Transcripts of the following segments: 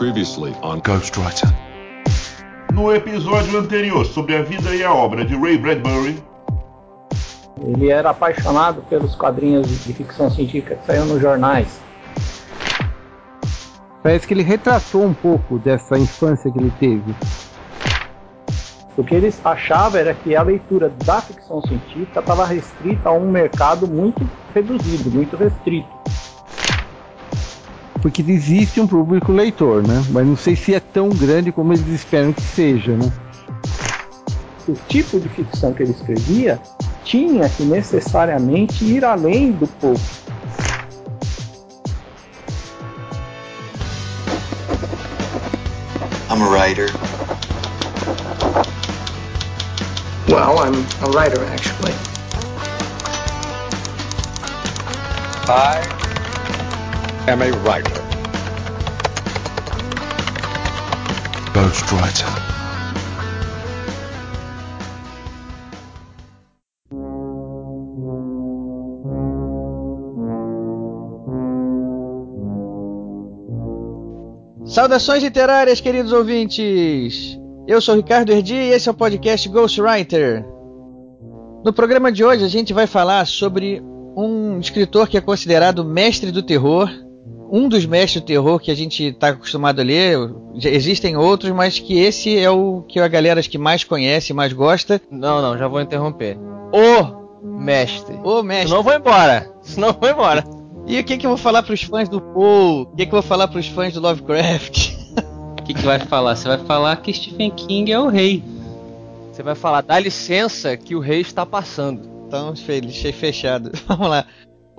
Previously on Ghostwriter. No episódio anterior sobre a vida e a obra de Ray Bradbury, Ele era apaixonado pelos quadrinhos de ficção científica que saíam nos jornais. Parece que ele retratou um pouco dessa infância que ele teve. O que eles achavam era que a leitura da ficção científica estava restrita a um mercado muito reduzido, muito restrito. Porque existe um público leitor, né? Mas não sei se é tão grande como eles esperam que seja, né? O tipo de ficção que ele escrevia tinha que necessariamente ir além do pouco. I'm a writer. Well, I'm a writer, actually. I am a writer. Ghostwriter. Saudações literárias, queridos ouvintes! Eu sou Ricardo Erdi e esse é o podcast Ghostwriter. No programa de hoje a gente vai falar sobre um escritor que é considerado mestre do terror, um dos mestres do terror que a gente está acostumado a ler. Existem outros, mas que esse é o que a galera que mais conhece, mais gosta. Não, não, já vou interromper. O mestre. O mestre. Eu vou embora. Senão eu vou embora. E o que, que eu vou falar para os fãs do Poe? O que, que eu vou falar para os fãs do Lovecraft? O que, que vai falar? Você vai falar que Stephen King é o rei. Você vai falar, dá licença que o rei está passando. Então, fechado. Vamos lá.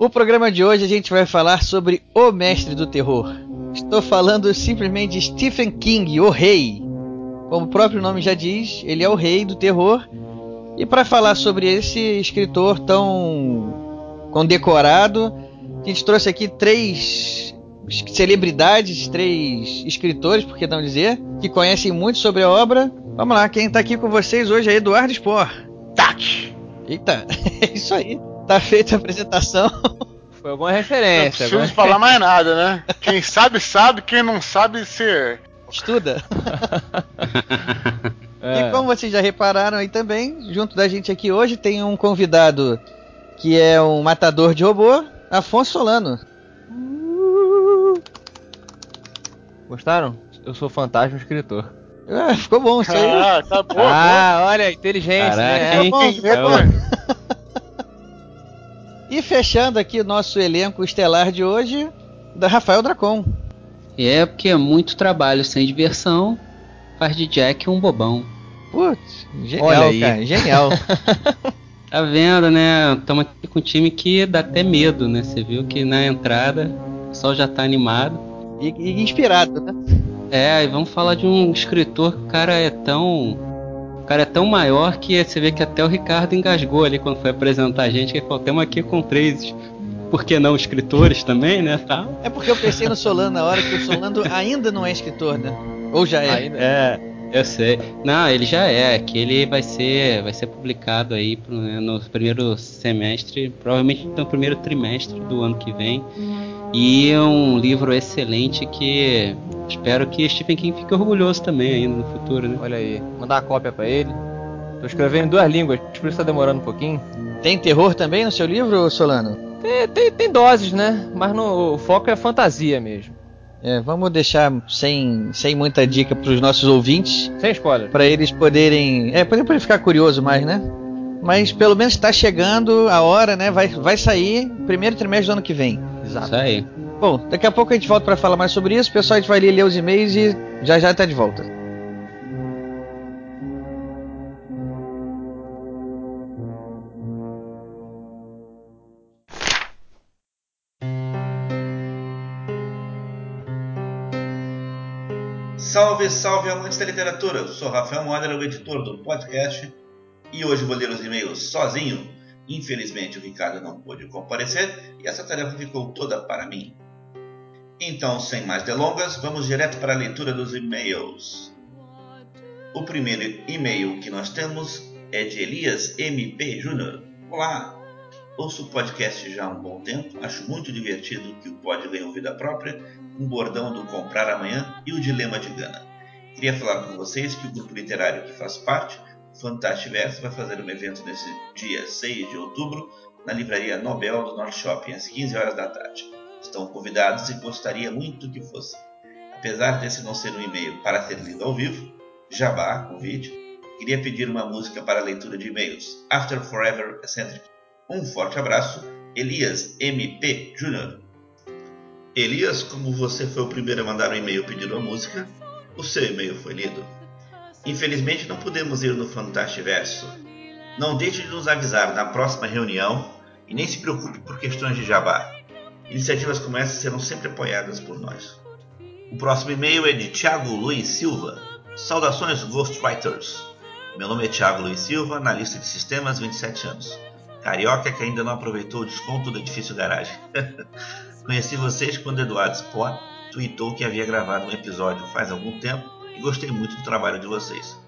O programa de hoje a gente vai falar sobre o mestre do terror. Estou falando simplesmente de Stephen King, o rei. Como o próprio nome já diz, ele é o rei do terror. E para falar sobre esse escritor tão condecorado, a gente trouxe aqui três celebridades, três escritores, por que não dizer, que conhecem muito sobre a obra. Vamos lá, quem está aqui com vocês hoje é Eduardo Spor. Tac! Eita, é isso aí. Tá feita a apresentação. Foi alguma referência. Não preciso falar mais nada, né? Quem sabe, sabe. Quem não sabe, se... Estuda. É. E como vocês já repararam aí também, junto da gente aqui hoje tem um convidado que é um matador de robô, Afonso Solano. Gostaram? Eu sou fantasma escritor. Ah, ficou bom isso aí. Ah, tá boa, ah, olha, inteligente, Caraca, né? hein? bom, É, bom. E fechando aqui o nosso elenco estelar de hoje, da Rafael Dracon. E é porque é muito trabalho sem diversão, faz de Jack um bobão. Putz, genial, Olha aí. cara, genial. Tá vendo, né? Estamos aqui com um time que dá até medo, né? Você viu que na entrada o pessoal já tá animado. E, e inspirado, né? É, e vamos falar de um escritor que o cara é tão. O cara é tão maior que você vê que até o Ricardo engasgou ali quando foi apresentar a gente, que falou, temos aqui com três, por que não, escritores também, né? Tal. É porque eu pensei no Solano na hora que o Solano ainda não é escritor, né? Ou já é? Ainda- É, eu sei. Não, ele já é, que ele vai ser, vai ser publicado aí pro- né, no primeiro semestre, provavelmente no primeiro trimestre do ano que vem. E é um livro excelente que espero que Stephen King fique orgulhoso também ainda no futuro, né? Olha aí, mandar uma cópia pra ele. Tô escrevendo em duas línguas, por isso tá demorando um pouquinho. Tem terror também no seu livro, Solano? Tem, tem, tem doses, né? Mas no, o foco é fantasia mesmo. É, vamos deixar sem, sem muita dica para os nossos ouvintes, Sem spoiler. para eles poderem, é, para ficar curioso mais, né? Mas pelo menos está chegando a hora, né? Vai, vai sair primeiro trimestre do ano que vem. Isso aí. Bom, daqui a pouco a gente volta para falar mais sobre isso. Pessoal, a gente vai ler, ler os e-mails e já já tá de volta. Salve, salve amantes da literatura! Eu sou Rafael Moder, o editor do podcast, e hoje vou ler os e-mails sozinho. Infelizmente o Ricardo não pôde comparecer e essa tarefa ficou toda para mim. Então, sem mais delongas, vamos direto para a leitura dos e-mails. O primeiro e-mail que nós temos é de Elias MP Júnior. Olá! Ouço o podcast já há um bom tempo, acho muito divertido que o pod ganhou vida própria, um bordão do comprar amanhã e o dilema de Gana. Queria falar com vocês que o grupo literário que faz parte, Fantastiverso, vai fazer um evento nesse dia 6 de outubro na livraria Nobel do North Shopping, às 15 horas da tarde. Estão convidados e gostaria muito que fossem. Apesar desse não ser um e-mail para ser lido ao vivo, jabá, convite, queria pedir uma música para a leitura de e-mails, After Forever Eccentric. Um forte abraço, Elias MP Jr. Elias, como você foi o primeiro a mandar um e-mail pedindo a música, o seu e-mail foi lido. Infelizmente não podemos ir no Fantastiverso. Não deixe de nos avisar na próxima reunião e nem se preocupe por questões de jabá. Iniciativas como essa serão sempre apoiadas por nós. O próximo e-mail é de Thiago Luiz Silva. Saudações Ghostwriters. Meu nome é Thiago Luiz Silva, analista de sistemas, 27 anos. Carioca que ainda não aproveitou o desconto do edifício garagem. Conheci vocês quando Eduardo Sport tweetou que havia gravado um episódio faz algum tempo e gostei muito do trabalho de vocês.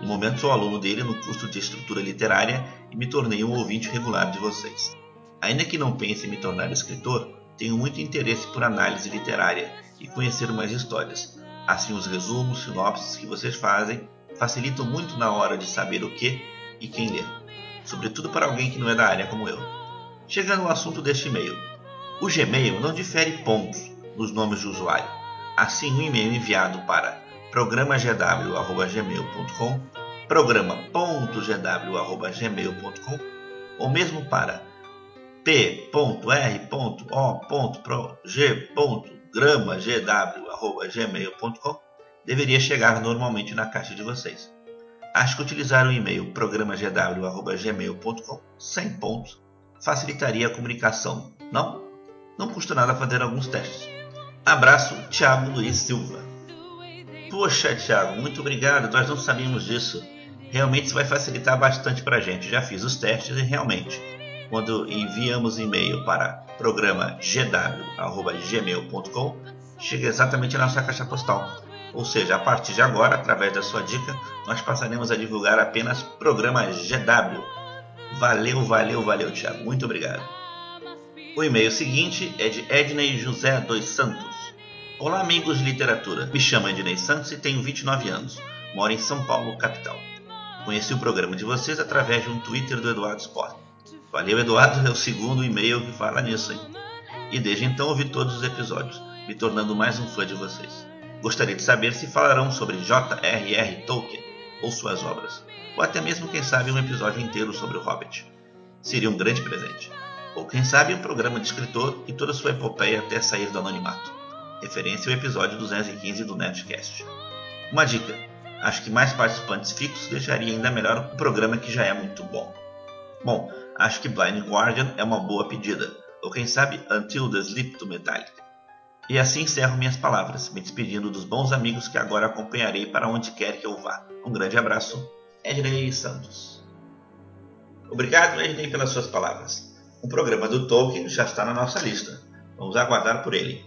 No momento sou aluno dele no curso de estrutura literária e me tornei um ouvinte regular de vocês. Ainda que não pense em me tornar escritor, tenho muito interesse por análise literária e conhecer mais histórias. Assim, os resumos, sinopses que vocês fazem facilitam muito na hora de saber o que e quem ler, sobretudo para alguém que não é da área como eu. Chegando ao assunto deste e-mail, o Gmail não difere pontos nos nomes de usuário. Assim, um e-mail enviado para programagw.gmail.com, programa.gw.gmail.com ou mesmo para p.r.o.g.grama.gw.gmail.com deveria chegar normalmente na caixa de vocês. Acho que utilizar o e-mail programagw.gmail.com sem pontos facilitaria a comunicação, não? Não custa nada fazer alguns testes. Abraço, Thiago Luiz Silva. Poxa, Thiago, muito obrigado, nós não sabíamos disso. Realmente isso vai facilitar bastante para a gente. Já fiz os testes e realmente, quando enviamos e-mail para programa gw.gmail.com, chega exatamente na nossa caixa postal. Ou seja, a partir de agora, através da sua dica, nós passaremos a divulgar apenas programa GW. Valeu, valeu, valeu, Thiago. Muito obrigado. O e-mail seguinte é de Ednei José dos Santos. Olá, amigos de literatura. Me chamo Ednei Santos e tenho 29 anos. Moro em São Paulo, capital. Conheci o programa de vocês através de um Twitter do Eduardo Sport. Valeu, Eduardo, é o segundo e-mail que fala nisso, hein? E desde então ouvi todos os episódios, me tornando mais um fã de vocês. Gostaria de saber se falarão sobre J.R.R. Tolkien ou suas obras, ou até mesmo, quem sabe, um episódio inteiro sobre o Hobbit. Seria um grande presente. Ou quem sabe um programa de escritor e toda sua epopeia até sair do anonimato. Referência ao episódio 215 do Nerdcast. Uma dica: acho que mais participantes fixos deixaria ainda melhor o programa que já é muito bom. Bom, acho que Blind Guardian é uma boa pedida, ou quem sabe Until the Sleep to Metallica. E assim encerro minhas palavras, me despedindo dos bons amigos que agora acompanharei para onde quer que eu vá. Um grande abraço, Ednei Santos. Obrigado, Ednei, pelas suas palavras. O programa do Tolkien já está na nossa lista. Vamos aguardar por ele.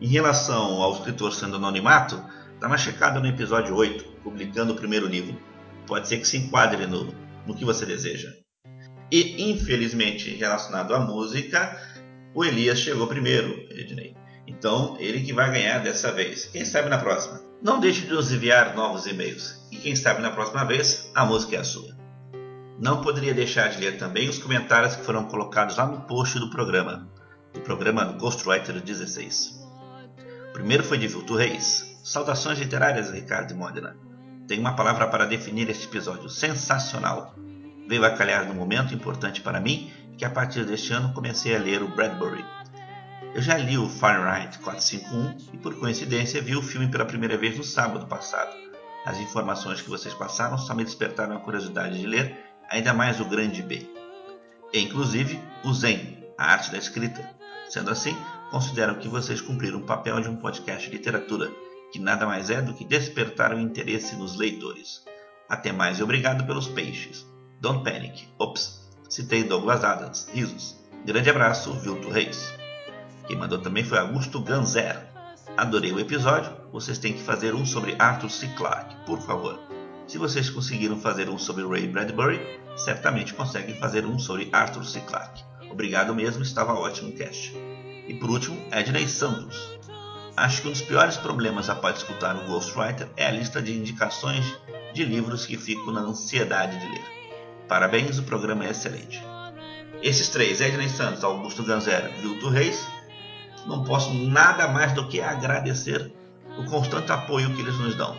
Em relação ao escritor sendo anonimato, dá uma checada no episódio 8, publicando o primeiro livro. Pode ser que se enquadre no, no que você deseja. E, infelizmente, relacionado à música, o Elias chegou primeiro, Ednei. Então, ele que vai ganhar dessa vez. Quem sabe na próxima. Não deixe de nos enviar novos e-mails. E quem sabe na próxima vez, a música é a sua. Não poderia deixar de ler também os comentários que foram colocados lá no post do programa. Do programa Ghostwriter 16. O primeiro foi de Vilto Reis. Saudações literárias, Ricardo e Modena. Tenho uma palavra para definir este episódio. Sensacional. Veio a calhar num momento importante para mim, que a partir deste ano comecei a ler o Bradbury, eu já li o Fahrenheit 451 e por coincidência vi o filme pela primeira vez no sábado passado. As informações que vocês passaram só me despertaram a curiosidade de ler ainda mais o grande B. E inclusive o Zen, a arte da escrita. Sendo assim, considero que vocês cumpriram o papel de um podcast de literatura, que nada mais é do que despertar o interesse nos leitores. Até mais e obrigado pelos peixes. Don't panic. Ops, citei Douglas Adams. Risos. Grande abraço, Vilto Reis. Quem mandou também foi Augusto Ganzer. Adorei o episódio. Vocês têm que fazer um sobre Arthur C. Clarke, por favor. Se vocês conseguiram fazer um sobre Ray Bradbury, certamente conseguem fazer um sobre Arthur C. Clarke. Obrigado mesmo, estava ótimo o cast. E por último, Edney Santos. Acho que um dos piores problemas após escutar o Ghostwriter é a lista de indicações de livros que fico na ansiedade de ler. Parabéns, o programa é excelente. Esses três, Edney Santos, Augusto Ganzera e Vilto Reis, não posso nada mais do que agradecer o constante apoio que eles nos dão.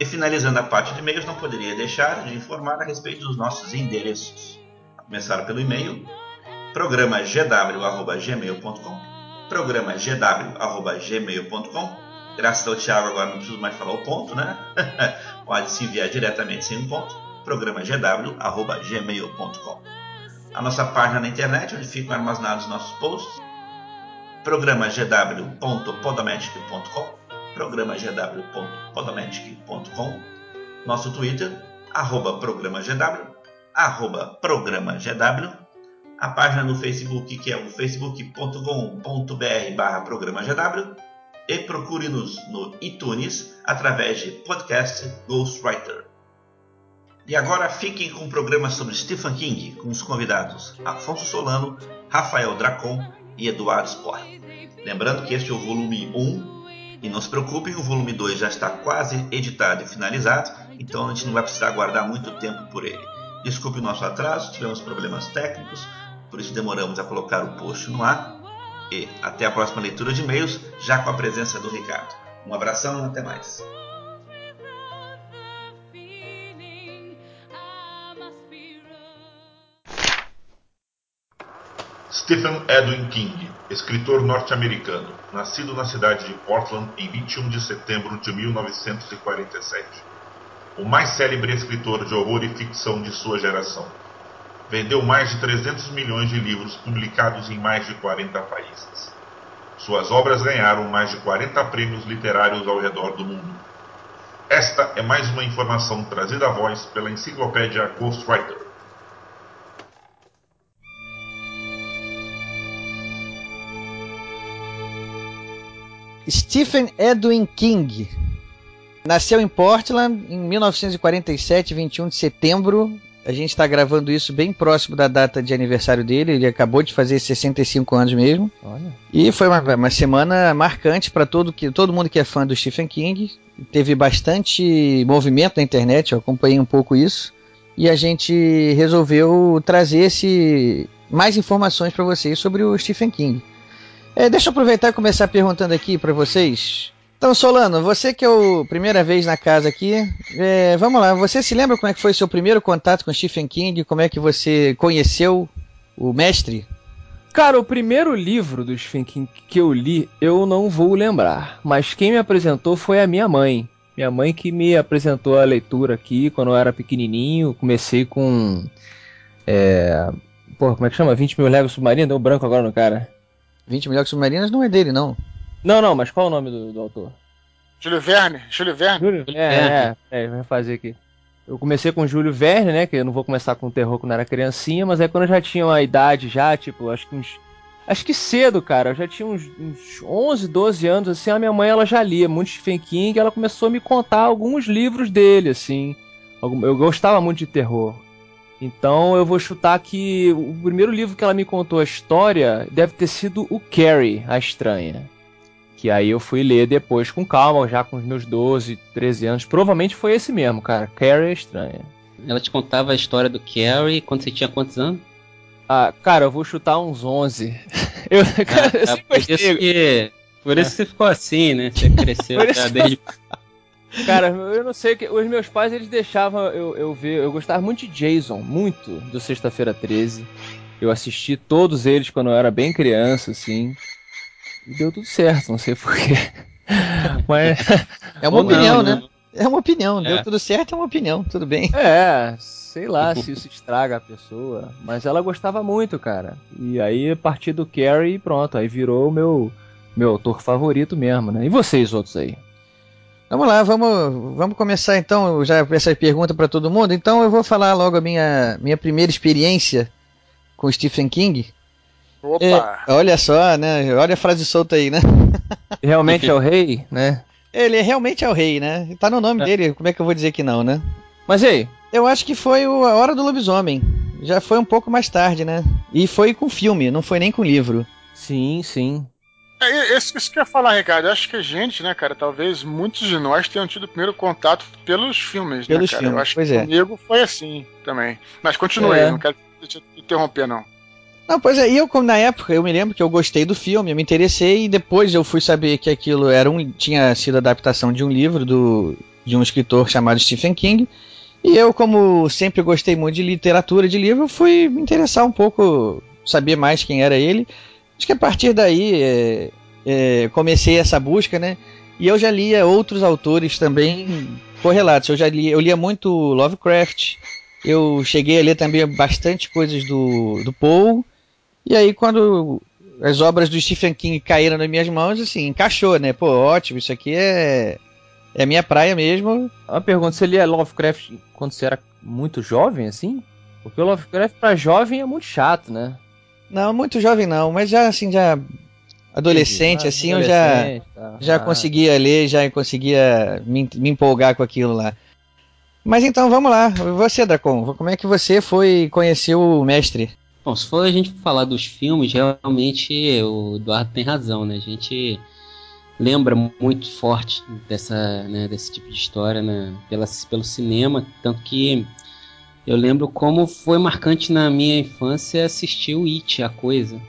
E finalizando a parte de e-mails, não poderia deixar de informar a respeito dos nossos endereços. A começar pelo e-mail programagw.gmail.com programagw.gmail.com Graças ao Thiago agora não preciso mais falar o ponto, né? Pode se enviar diretamente sem um ponto. programagw.gmail.com A nossa página na internet, onde ficam armazenados nossos posts, programagw.podomatic.com programagw.podomatic.com Nosso Twitter, arroba programagw, arroba programagw a página no Facebook que é o facebook.com.br barra programa GW e procure-nos no iTunes através de podcast Ghostwriter. E agora fiquem com o programa sobre Stephen King com os convidados Afonso Solano, Rafael Dracon e Eduardo Spor. Lembrando que este é o volume 1 e não se preocupem, o volume 2 já está quase editado e finalizado, então a gente não vai precisar aguardar muito tempo por ele. Desculpe o nosso atraso, tivemos problemas técnicos, por isso demoramos a colocar o post no ar. E até a próxima leitura de e-mails, já com a presença do Ricardo. Um abração e até mais. Stephen Edwin King, escritor norte-americano, nascido na cidade de Portland em 21 de setembro de 1947. O mais célebre escritor de horror e ficção de sua geração vendeu mais de 300 milhões de livros publicados em mais de 40 países. Suas obras ganharam mais de 40 prêmios literários ao redor do mundo. Esta é mais uma informação trazida à voz pela enciclopédia Ghostwriter. Stephen Edwin King nasceu em Portland em 1947, 21 de setembro. A gente está gravando isso bem próximo da data de aniversário dele. Ele acabou de fazer 65 anos mesmo. Olha. E foi uma, uma semana marcante para todo, que, todo mundo que é fã do Stephen King. Teve bastante movimento na internet, eu acompanhei um pouco isso. E a gente resolveu trazer esse, mais informações para vocês sobre o Stephen King. É, deixa eu aproveitar e começar perguntando aqui para vocês. Então, Solano, você que é a primeira vez na casa aqui, é, vamos lá, você se lembra como é que foi seu primeiro contato com Stephen King? Como é que você conheceu o mestre? Cara, o primeiro livro do Stephen King que eu li, eu não vou lembrar. Mas quem me apresentou foi a minha mãe. Minha mãe que me apresentou a leitura aqui quando eu era pequenininho. Comecei com. É. Pô, como é que chama? 20 mil léguas submarinas? Deu branco agora no cara. 20 mil léguas submarinas não é dele, não. Não, não, mas qual é o nome do, do autor? Júlio Verne? Júlio Verne? Júlio? É, é, é, vou fazer aqui. Eu comecei com Júlio Verne, né? Que eu não vou começar com terror quando era criancinha, mas aí quando eu já tinha uma idade já, tipo, acho que uns. Acho que cedo, cara. Eu já tinha uns, uns 11, 12 anos, assim. A minha mãe, ela já lia muito Stephen King. Ela começou a me contar alguns livros dele, assim. Eu gostava muito de terror. Então eu vou chutar que o primeiro livro que ela me contou a história deve ter sido o Carrie, a Estranha. Que aí eu fui ler depois com calma, já com os meus 12, 13 anos. Provavelmente foi esse mesmo, cara. Carrie a Estranha. Ela te contava a história do Carrie quando você tinha quantos anos? Ah, cara, eu vou chutar uns 11. Eu, cara, eu Ah, sempre por isso gostei. que, por isso que você ficou assim, né? Você cresceu já desde. Cara, eu não sei que os meus pais eles deixavam eu, eu ver, eu gostava muito de Jason, muito do Sexta-feira 13. Eu assisti todos eles quando eu era bem criança, assim. E deu tudo certo, não sei porquê. Mas É uma Ou não, opinião, né? né? É uma opinião. Deu É. tudo certo, é uma opinião. Tudo bem. é, sei lá se isso estraga a pessoa, mas ela gostava muito, cara. E aí a partir do Carrie, pronto, aí virou o meu meu autor favorito mesmo, né? E vocês outros aí? Vamos lá, vamos, vamos começar então já essa pergunta para todo mundo. Então eu vou falar logo a minha, minha primeira experiência com Stephen King. Opa! É, olha só, né? Olha a frase solta aí, né? Realmente é o rei, né? Ele realmente é o rei, né? Tá no nome É. dele, como é que eu vou dizer que não, né? Mas e aí? Eu acho que foi o A Hora do Lobisomem. Já foi um pouco mais tarde, né? E foi com filme, não foi nem com livro. Sim, sim. É, isso, isso que eu ia falar, Ricardo. Eu acho que a gente, né, cara, talvez muitos de nós tenham tido o primeiro contato pelos filmes, Pelos né, cara? filmes, eu acho pois que é. comigo foi assim também. Mas continue, É. não quero te interromper, não. Não, pois é, e eu como na época, eu me lembro que eu gostei do filme, eu me interessei e depois eu fui saber que aquilo era um tinha sido adaptação de um livro do de um escritor chamado Stephen King. E eu, como sempre gostei muito de literatura, de livro, fui me interessar um pouco, saber mais quem era ele. Acho que a partir daí é, é, comecei essa busca, né? E eu já lia outros autores também correlatos. Eu já li, eu lia muito Lovecraft. Eu cheguei a ler também bastante coisas do, do Poe. E aí, quando as obras do Stephen King caíram nas minhas mãos, assim, encaixou, né? Pô, ótimo, isso aqui é, é minha praia mesmo. Uma pergunta, você lia Lovecraft quando você era muito jovem, assim? Porque o Lovecraft pra jovem é muito chato, né? Não, muito jovem não, mas já assim, já adolescente, Ah, assim, eu já, adolescente, tá. já Ah. conseguia ler, já conseguia me, me empolgar com aquilo lá. Mas então, vamos lá. Você, Dracon, como é que você foi conhecer o mestre? Bom, se for a gente falar dos filmes, realmente o Eduardo tem razão, né? A gente lembra muito forte dessa, né, desse tipo de história né, pela, pelo cinema, tanto que eu lembro como foi marcante na minha infância assistir o It, a coisa.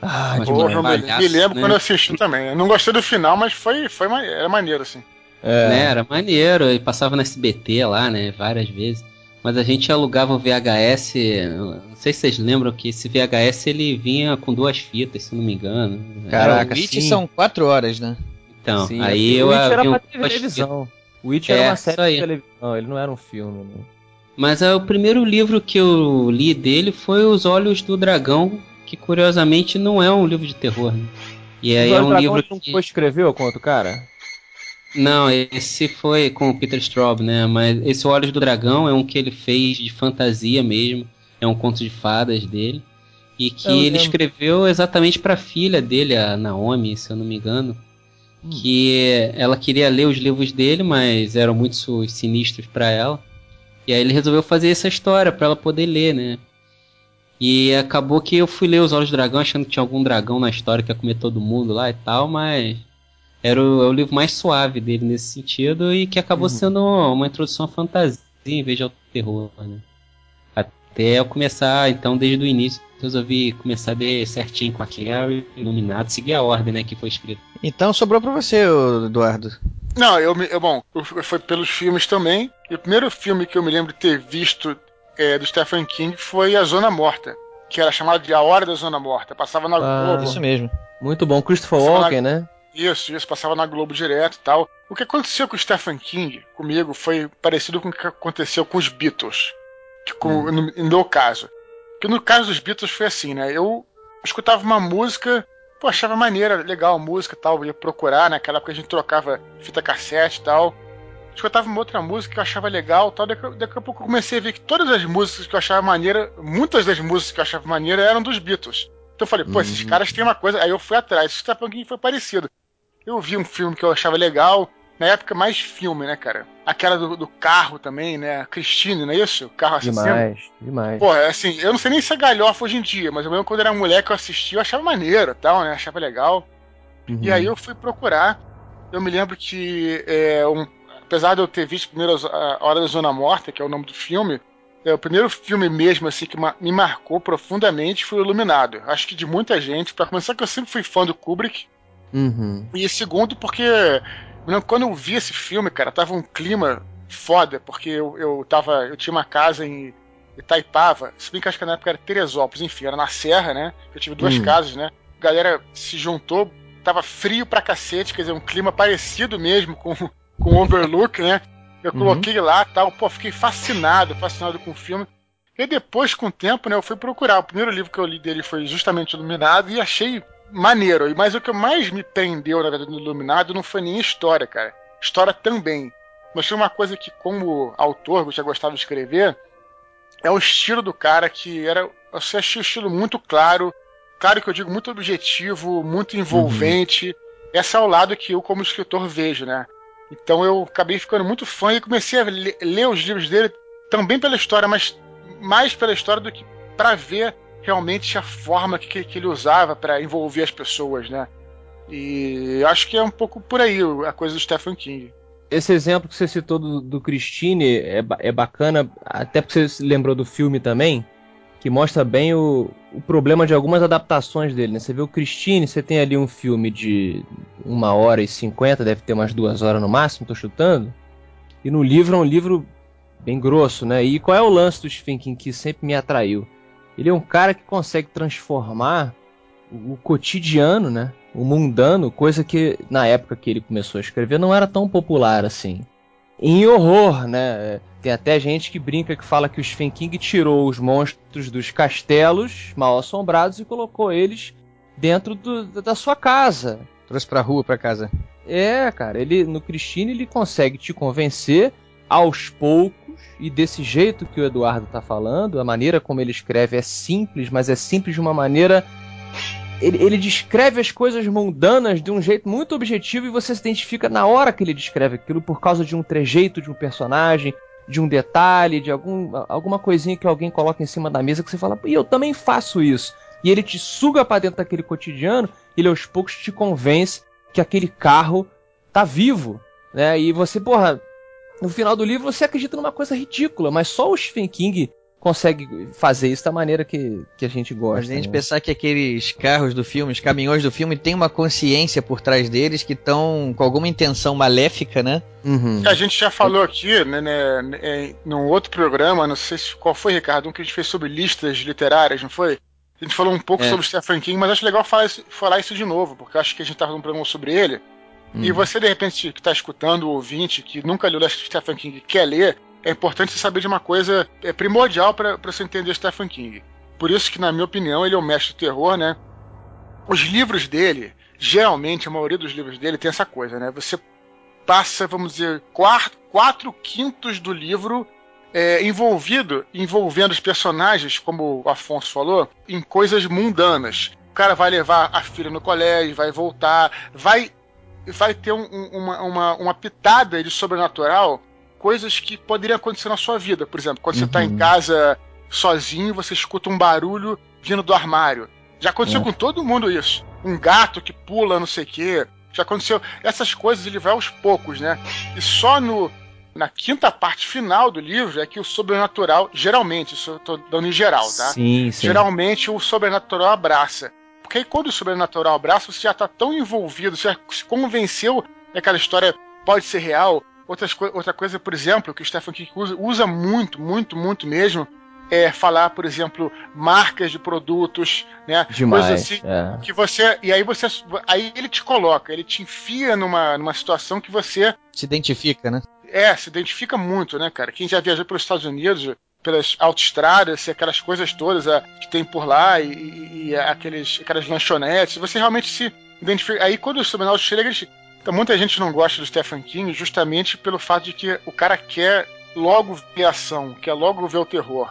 Ah, Mas Porra, que eu me, palhaço, me lembro né? quando eu assisti também. Eu não gostei do final, mas foi, foi era maneiro, assim. É. Né, era maneiro, e passava no SBT lá, né, várias vezes. Mas a gente alugava o VHS, não sei se vocês lembram que esse VHS ele vinha com duas fitas, se não me engano. Caraca, o It sim. são quatro horas, né? Então, Sim, aí o eu Witch era havia pra televisão. O Witch É, era uma série de televisão, ele não era um filme. Né? Mas é, o primeiro livro que eu li dele foi Os Olhos do Dragão, que curiosamente não é um livro de terror, né? E aí é o um livro não que... foi escreveu conto, cara? Não, esse foi com o Peter Straub, né? Mas esse Olhos do Dragão é um que ele fez de fantasia mesmo, é um conto de fadas dele. E que Eu ele lembro. escreveu exatamente para a filha dele, a Naomi, se eu não me engano. Hum. Que ela queria ler os livros dele, mas eram muito sinistros para ela. E aí ele resolveu fazer essa história para ela poder ler, né? E acabou que eu fui ler Os Olhos do Dragão achando que tinha algum dragão na história que ia comer todo mundo lá e tal, mas era o, é o livro mais suave dele nesse sentido e que acabou Uhum. sendo uma introdução à fantasia em vez de ao terror, né? Até eu começar, então, desde o início, resolvi começar a ler certinho com a Carrie, iluminado, seguir a ordem, né, que foi escrita. Então sobrou pra você, Eduardo. Não, eu, me- eu bom, eu foi pelos filmes também. E o primeiro filme que eu me lembro de ter visto é, do Stephen King foi A Zona Morta, que era chamado de A Hora da Zona Morta. Passava na Ah, Globo. Isso mesmo. Muito bom. Christopher fala- Walken, né? Isso, isso, passava na Globo direto e tal. O que aconteceu com o Stephen King, comigo, foi parecido com o que aconteceu com os Beatles. Que com, no, no meu caso. Que no caso dos Beatles foi assim, né? Eu escutava uma música, pô, achava maneira, legal a música e tal, ia procurar, naquela época a gente trocava fita cassete e tal. Escutava uma outra música que eu achava legal e tal. Daqui, daqui a pouco eu comecei a ver que todas as músicas que eu achava maneira, muitas das músicas que eu achava maneira eram dos Beatles. Então eu falei, pô, esses Uhum. caras têm uma coisa. Aí eu fui atrás. O Stephen King foi parecido. Eu vi um filme que eu achava legal. Na época, mais filme, né, cara? Aquela do, do carro também, né? Christine, não é isso? O carro assassino. Demais, demais. Pô, assim, eu não sei nem se é galhofa hoje em dia, mas eu mesmo quando era mulher que eu assistia, eu achava maneiro e tal, né? Achava legal. Uhum. E aí eu fui procurar. Eu me lembro que, é, um- apesar de eu ter visto primeiro a Hora da Zona Morta, que é o nome do filme, é, o primeiro filme mesmo assim que ma- me marcou profundamente foi o Iluminado. Acho que de muita gente. Pra começar, que eu sempre fui fã do Kubrick. Uhum. E segundo, porque lembro, quando eu vi esse filme, cara, tava um clima foda, porque eu, eu tava. Eu tinha uma casa em Itaipava, se bem que acho que na época era Teresópolis, enfim, era na Serra, né? Eu tive duas Hum. casas, né? A galera se juntou, tava frio pra cacete, quer dizer, um clima parecido mesmo com, com o Overlook, né? Eu Uhum. coloquei lá tal, pô, fiquei fascinado, fascinado com o filme. E depois, com o tempo, né, eu fui procurar. O primeiro livro que eu li dele foi justamente Iluminado e achei maneiro. E- Mas o que mais me prendeu, na verdade, no Iluminado não foi nem história, cara. História também. Mas foi uma coisa que, como autor, eu já gostava de escrever, é o estilo do cara que era. Eu achei o estilo muito claro. Claro que eu digo muito objetivo, muito envolvente. Esse é o lado que eu, como escritor, vejo, né? Então eu acabei ficando muito fã e comecei a ler os livros dele também pela história, mas mais pela história do que para ver realmente a forma que, que ele usava para envolver as pessoas, né? E acho que é um pouco por aí a coisa do Stephen King. Esse exemplo que você citou do, do Christine é, é bacana, até porque você lembrou do filme também, que mostra bem o, o problema de algumas adaptações dele. Né? Você vê o Christine, você tem ali um filme de uma hora e cinquenta, deve ter umas duas horas no máximo, tô chutando. E no livro é um livro bem grosso, né? E qual é o lance do Stephen King que sempre me atraiu? Ele é um cara que consegue transformar o cotidiano, né? O mundano, coisa que na época que ele começou a escrever não era tão popular assim. Em horror, né? Tem até gente que brinca que fala que o Stephen King tirou os monstros dos castelos mal assombrados e colocou eles dentro do, da sua casa. Trouxe pra rua, pra casa. É, cara, ele no Christine ele consegue te convencer aos poucos e desse jeito que o Eduardo tá falando, a maneira como ele escreve é simples, mas é simples de uma maneira ele, ele, descreve as coisas mundanas de um jeito muito objetivo e você se identifica na hora que ele descreve aquilo por causa de um trejeito de um personagem, de um detalhe, de algum, alguma coisinha que alguém coloca em cima da mesa que você fala, e eu também faço isso. E ele te suga para dentro daquele cotidiano, e ele aos poucos te convence que aquele carro tá vivo, né? E você, porra, no final do livro você acredita numa coisa ridícula, mas só o Stephen King consegue fazer isso da maneira que, que a gente gosta. Mas a gente né? pensar que aqueles carros do filme, os caminhões do filme, tem uma consciência por trás deles que estão com alguma intenção maléfica, né? Uhum. A gente já falou aqui, né, né, né, num outro programa, não sei se, qual foi, Ricardo, um que a gente fez sobre listas literárias, não foi? A gente falou um pouco É. sobre Stephen King, mas acho legal falar isso, falar isso de novo, porque eu acho que a gente estava num programa sobre ele. E Hum. você, de repente, que está escutando, o ouvinte, que nunca leu Stephen King e quer ler, é importante você saber de uma coisa é primordial para você entender Stephen King. Por isso que, na minha opinião, ele é o mestre do terror, né? Os livros dele, geralmente, a maioria dos livros dele tem essa coisa, né? Você passa, vamos dizer, quatro, quatro quintos do livro é, envolvido, envolvendo os personagens, como o Afonso falou, em coisas mundanas. O cara vai levar a filha no colégio, vai voltar, vai, vai ter um- um- uma, uma, uma pitada de sobrenatural, coisas que poderiam acontecer na sua vida. Por exemplo, quando você está em casa sozinho, você escuta um barulho vindo do armário. Já aconteceu É. com todo mundo isso. Um gato que pula, não sei o quê. Já aconteceu. Essas coisas ele vai aos poucos, né? E só no, na quinta parte final do livro é que o sobrenatural, geralmente, isso eu tô dando em geral, tá? Sim, sim. Geralmente o sobrenatural abraça. Porque aí quando o sobrenatural abraça, você já está tão envolvido, você já se convenceu que aquela história pode ser real. Outras outra coisa, por exemplo, que o Stephen King usa, usa muito, muito, muito mesmo, é falar, por exemplo, marcas de produtos, né? Demais. Coisas assim é. que você. E aí você. Aí ele te coloca, ele te enfia numa, numa situação que você Se identifica, né? é, se identifica muito, né, cara? Quem já viajou pelos Estados Unidos, pelas autoestradas, e aquelas coisas todas ah, que tem por lá, e, e- e aqueles, aquelas lanchonetes, você realmente se identifica. Aí quando o Sobrenatural chega, eles... então, muita gente não gosta do Stephen King justamente pelo fato de que o cara quer logo ver a ação, quer logo ver o terror.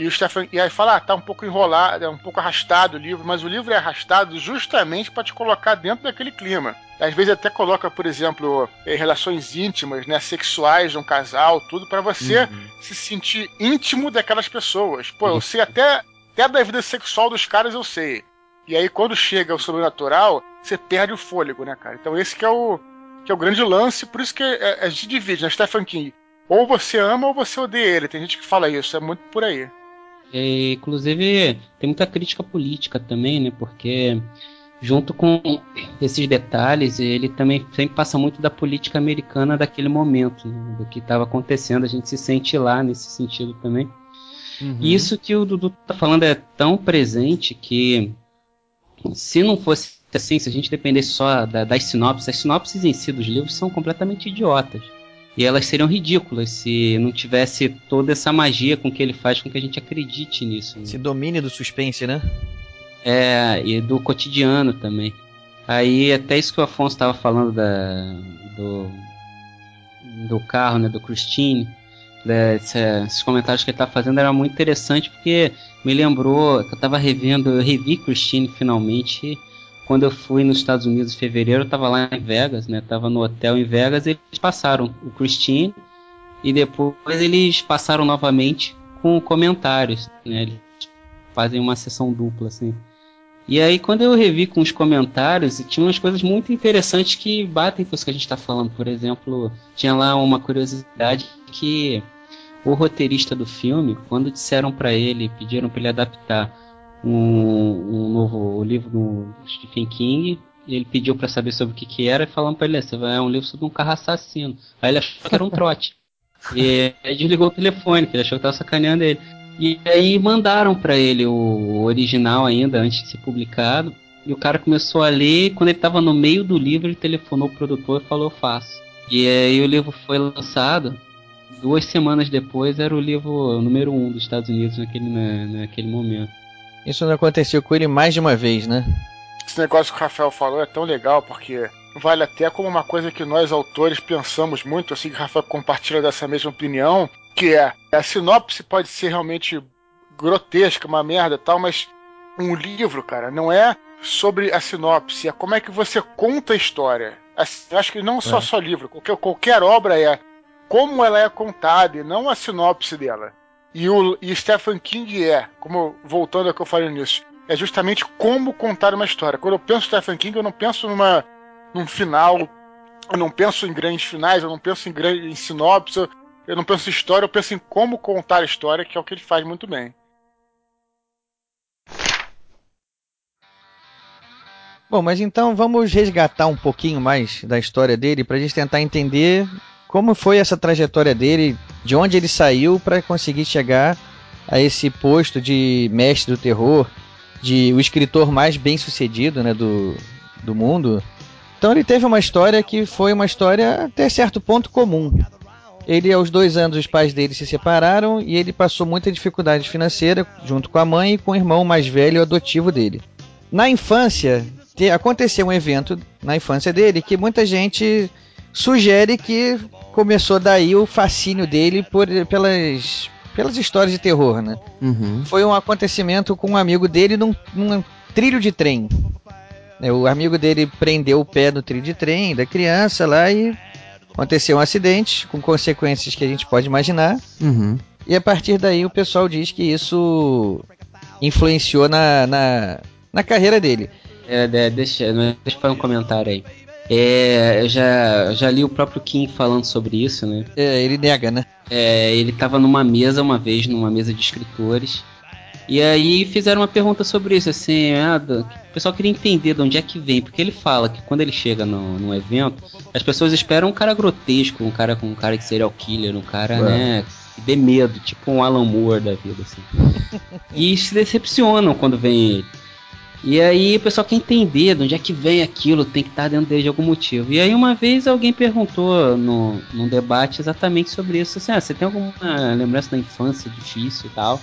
E o Stephen, e aí fala, ah, tá um pouco enrolado, é um pouco arrastado o livro, mas o livro é arrastado justamente para te colocar dentro daquele clima. Às vezes até coloca, por exemplo, eh, relações íntimas, né, sexuais de um casal, tudo para você se sentir íntimo daquelas pessoas. Pô, eu sei até até da vida sexual dos caras eu sei. E aí quando chega o sobrenatural, você perde o fôlego, né, cara? Então esse que é o que é o grande lance, por isso que é, a gente divide, né, Stephen King. Ou você ama ou você odeia ele. Tem gente que fala isso, é muito por aí. E, inclusive, tem muita crítica política também, né? Porque junto com esses detalhes, ele também sempre passa muito da política americana daquele momento, né, do que estava acontecendo. A gente se sente lá nesse sentido também. Uhum. E isso que o Dudu tá falando é tão presente que se não fosse assim, se a gente dependesse só da- das sinopses, as sinopses em si dos livros são completamente idiotas. E elas seriam ridículas se não tivesse toda essa magia com que ele faz com que a gente acredite nisso. né? Esse domínio do suspense, né? É, e do cotidiano também. Aí até isso que o Afonso estava falando da, do, do carro, né, do Christine, desse- esses comentários que ele estava fazendo era muito interessante porque me lembrou que eu estava revendo, eu revi Christine finalmente quando eu fui nos Estados Unidos em fevereiro, eu tava lá em Vegas, né? Tava no hotel em Vegas, eles passaram o Christine e depois eles passaram novamente com comentários, né? Eles fazem uma sessão dupla, assim. E aí, quando eu revi com os comentários, tinha umas coisas muito interessantes que batem com isso que a gente está falando. Por exemplo, tinha lá uma curiosidade que o roteirista do filme, quando disseram para ele, pediram para ele adaptar um, um novo livro do Stephen King, ele pediu para saber sobre o que, que era e falaram para ele: é um livro sobre um carro assassino. Aí ele achou que era um trote. e aí desligou o telefone, que ele achou que tava sacaneando ele. E aí mandaram para ele o original ainda, antes de ser publicado. E o cara começou a ler, quando ele estava no meio do livro, ele telefonou o produtor e falou, faço. E aí o livro foi lançado, duas semanas depois era o livro número um dos Estados Unidos naquele, na, naquele momento. Isso não aconteceu com ele mais de uma vez, né? Esse negócio que o Rafael falou é tão legal, porque vale até como uma coisa que nós autores pensamos muito, assim que o Rafael compartilha dessa mesma opinião, que é a sinopse pode ser realmente grotesca, uma merda tal, mas um livro, cara, não é sobre a sinopse, é como é que você conta a história. Eu acho que não só é. só livro, qualquer, qualquer obra é como ela é contada e não a sinopse dela. E o e Stephen King é, como voltando ao que eu falei nisso, é justamente como contar uma história. Quando eu penso em Stephen King, eu não penso numa num final, eu não penso em grandes finais, eu não penso em, grande, em sinopse, eu não penso em história, eu penso em como contar a história, que é o que ele faz muito bem. Bom, mas então vamos resgatar um pouquinho mais da história dele para a gente tentar entender como foi essa trajetória dele, de onde ele saiu para conseguir chegar a esse posto de mestre do terror, de o escritor mais bem sucedido né, do, do mundo. Então ele teve uma história que foi uma história até certo ponto comum. Ele, aos dois anos, os pais dele se separaram e ele passou muita dificuldade financeira junto com a mãe e com o irmão mais velho adotivo dele. Na infância, te, aconteceu um evento na infância dele que muita gente sugere que começou daí o fascínio dele por, pelas, pelas histórias de terror, né? Uhum. Foi um acontecimento com um amigo dele num, num trilho de trem. O amigo dele prendeu o pé no trilho de trem da criança lá e aconteceu um acidente com consequências que a gente pode imaginar. Uhum. E a partir daí o pessoal diz que isso influenciou na, na, na carreira dele. É, deixa, deixa eu fazer um comentário aí. É, eu já, já li o próprio Kim falando sobre isso, né? É, ele nega, né? É, ele estava numa mesa uma vez, numa mesa de escritores, e aí fizeram uma pergunta sobre isso, assim, ah, o pessoal queria entender de onde é que vem, porque ele fala que quando ele chega no, num evento, as pessoas esperam um cara grotesco, um cara com um cara que serial killer, um cara, é. né, que dê medo, tipo um Alan Moore da vida, assim. e se decepcionam quando vem ele. E aí o pessoal quer entender de onde é que vem aquilo, tem que estar dentro dele de algum motivo. E aí uma vez alguém perguntou no, num debate exatamente sobre isso, assim, ah, você tem alguma lembrança da infância difícil e tal?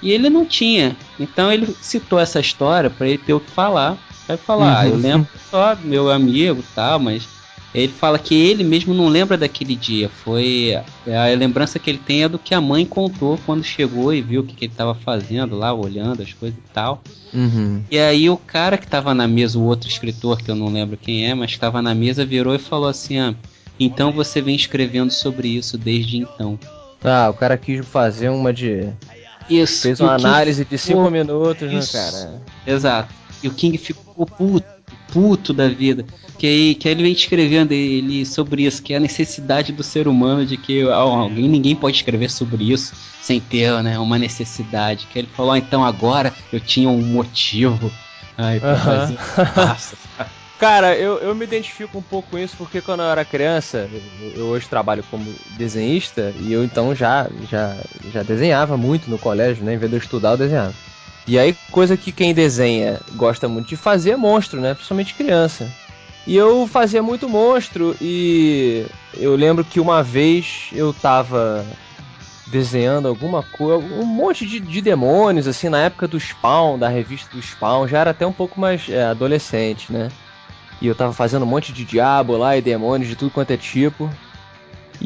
E ele não tinha. Então ele citou essa história para ele ter o que falar. Vai falar, uhum. ah, eu lembro só do meu amigo e tal, mas ele fala que ele mesmo não lembra daquele dia. Foi a lembrança que ele tem é do que a mãe contou quando chegou e viu o que, que ele estava fazendo lá, olhando as coisas e tal. Uhum. E aí o cara que estava na mesa, o outro escritor que eu não lembro quem é, mas que estava na mesa virou e falou assim: ah, então você vem escrevendo sobre isso desde então. Ah, o cara quis fazer uma de isso. Fez uma análise de 5 minutos, né, Isso. né, cara? Exato. E o King ficou puto, puto da vida. Que que ele vem escrevendo ele sobre isso, que é a necessidade do ser humano de que alguém, ninguém pode escrever sobre isso sem ter né, uma necessidade. Que ele falou, ah, então agora eu tinha um motivo. Ai, pra fazer. Nossa, Cara, eu, eu me identifico um pouco com isso porque quando eu era criança, eu, eu, hoje trabalho como desenhista e eu então já, já, já desenhava muito no colégio, né? Em vez de eu estudar, eu desenhava. E aí, coisa que quem desenha gosta muito de fazer é monstro, né? Principalmente criança. E eu fazia muito monstro e eu lembro que uma vez eu tava desenhando alguma coisa, um monte de, de, demônios, assim, na época do Spawn, da revista do Spawn, já era até um pouco mais é, adolescente, né? E eu tava fazendo um monte de diabo lá e demônios de tudo quanto é tipo.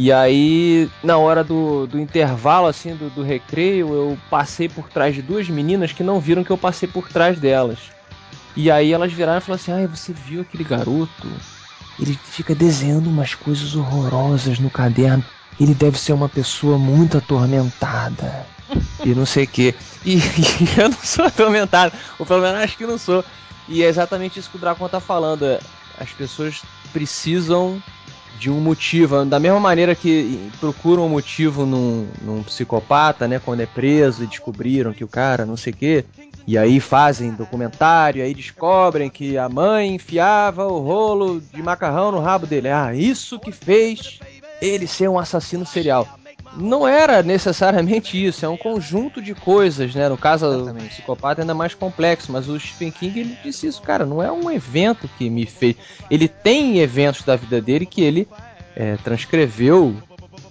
E aí, na hora do, do intervalo, assim, do, do recreio, eu passei por trás de duas meninas que não viram que eu passei por trás delas. E aí elas viraram e falaram assim: ai, você viu aquele garoto? Ele fica desenhando umas coisas horrorosas no caderno. Ele deve ser uma pessoa muito atormentada. e não sei o que. E, e eu não sou atormentado. Ou pelo menos acho que não sou. E é exatamente isso que o Dracon tá falando. é, As pessoas precisam de um motivo. Da mesma maneira que procuram um motivo num, num psicopata, né? Quando é preso e descobriram que o cara não sei o quê. E aí fazem documentário, aí descobrem que a mãe enfiava o rolo de macarrão no rabo dele. Ah, isso que fez ele ser um assassino serial. Não era necessariamente isso, é um conjunto de coisas, né? No caso do psicopata é ainda mais complexo, mas o Stephen King ele disse isso, cara, não é um evento que me fez. Ele tem eventos da vida dele que ele é, transcreveu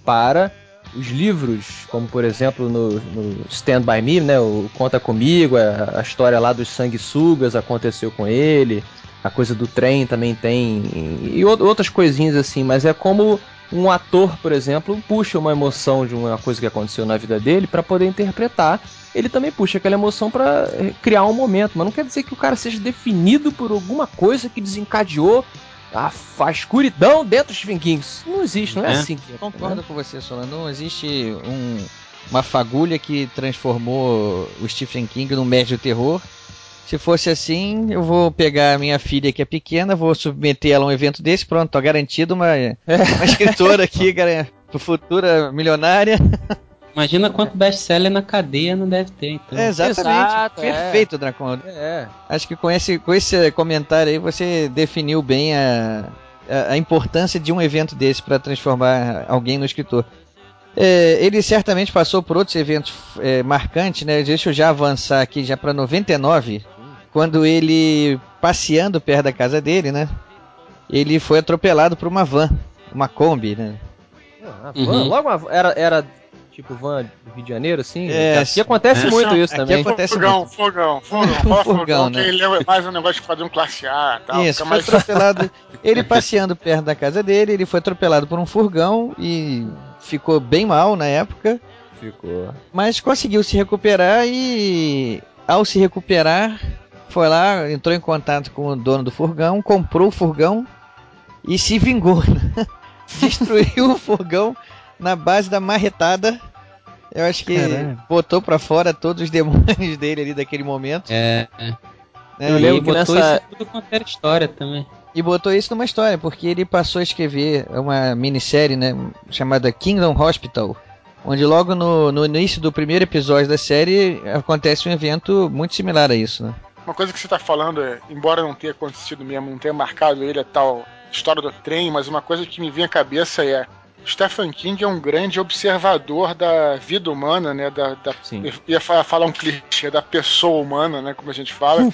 para os livros, como por exemplo no, no Stand By Me, né? O Conta Comigo, a, a história lá dos sanguessugas aconteceu com ele, a coisa do trem também tem, e ou- outras coisinhas assim, mas é como um ator, por exemplo, puxa uma emoção de uma coisa que aconteceu na vida dele para poder interpretar. Ele também puxa aquela emoção para criar um momento, mas não quer dizer que o cara seja definido por alguma coisa que desencadeou a, a escuridão dentro dos Stephen King. Não existe, não é, É. assim que Concordo com você, Solano. Não existe um- uma fagulha que transformou o Stephen King num mestre do terror. Se fosse assim, eu vou pegar a minha filha que é pequena, vou submeter ela a um evento desse, pronto, tô garantido uma, uma escritora aqui, futura milionária. Imagina quanto best-seller na cadeia não deve ter, então. É, exatamente. Exato, é. Perfeito, Dracon. É. Acho que com esse, com esse comentário aí você definiu bem a, a, a importância de um evento desse para transformar alguém no escritor. É, ele certamente passou por outros eventos é, marcantes, né? Deixa eu já avançar aqui já para 99, quando ele passeando perto da casa dele, né? Ele foi atropelado por uma van, uma Kombi, né? Ah, van, Uhum. Logo uma, era, era tipo van do Rio de Janeiro, assim? É, aqui acontece é. muito isso também. acontece fogão, muito. fogão, fogão, fogão, fogão, né? ele lembra mais um negócio de fazer um classe A e tal. Isso, foi mais... atropelado. Ele passeando perto da casa dele, ele foi atropelado por um furgão e ficou bem mal na época. Ficou. Mas conseguiu se recuperar e ao se recuperar, foi lá, entrou em contato com o dono do furgão, comprou o furgão e se vingou. Destruiu o furgão na base da marretada. Eu acho que Caralho. botou pra fora todos os demônios dele ali daquele momento. É, é. né? Eu E lembro que botou botou isso- isso tudo quanto era história também. e botou isso numa história, porque ele passou a escrever uma minissérie, né, chamada Kingdom Hospital, onde logo no, no início do primeiro episódio da série acontece um evento muito similar a isso, né? Uma coisa que você tá falando, é, embora não tenha acontecido mesmo, não tenha marcado ele a tal história do trem, mas uma coisa que me vem à cabeça é Stephen King é um grande observador da vida humana, né? Da, da ia fa- falar um clichê da pessoa humana, né? Como a gente fala,